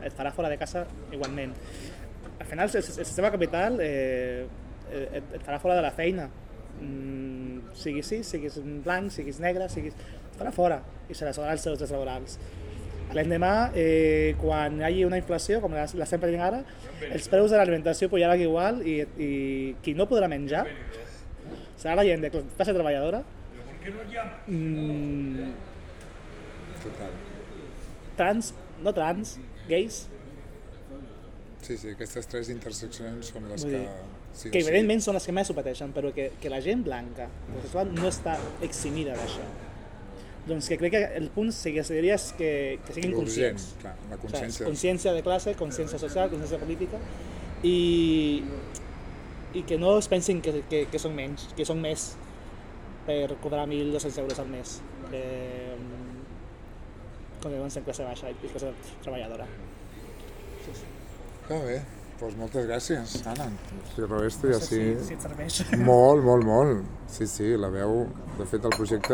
[SPEAKER 1] Et farà fora de casa igualment. Al final, el, el sistema capital eh, et, et farà fora de la feina. Mm, siguis cis, siguis blanc, siguis negre, siguis... Et farà fora i se la sudarà els seus drets laborals. L'endemà, eh, quan hi hagi una inflació, com la, l'estem patint ara, els preus de l'alimentació pujaran igual i, i qui no podrà menjar serà la gent de classe treballadora mm, trans, no trans, gais,
[SPEAKER 2] Sí, sí, aquestes tres interseccions són les
[SPEAKER 1] Vull
[SPEAKER 2] que... Sí,
[SPEAKER 1] que
[SPEAKER 2] o sí.
[SPEAKER 1] evidentment són les que més ho pateixen, però que, que la gent blanca homosexual no està eximida d'això. Doncs que crec que el punt sí que seria és que, que siguin
[SPEAKER 2] Urgent,
[SPEAKER 1] conscients.
[SPEAKER 2] clar, la
[SPEAKER 1] O sigui,
[SPEAKER 2] consciència.
[SPEAKER 1] consciència de classe, consciència social, consciència política i, i que no es pensin que, que, que són menys, que són més per cobrar 1.200 euros al mes. Eh, com deuen ser classe baixa i classe treballadora.
[SPEAKER 2] Ah, bé, doncs moltes gràcies, Anna. Si res, ja sí.
[SPEAKER 1] Si, si et serveix.
[SPEAKER 2] Molt, molt, molt. Sí, sí, la veu, de fet, el projecte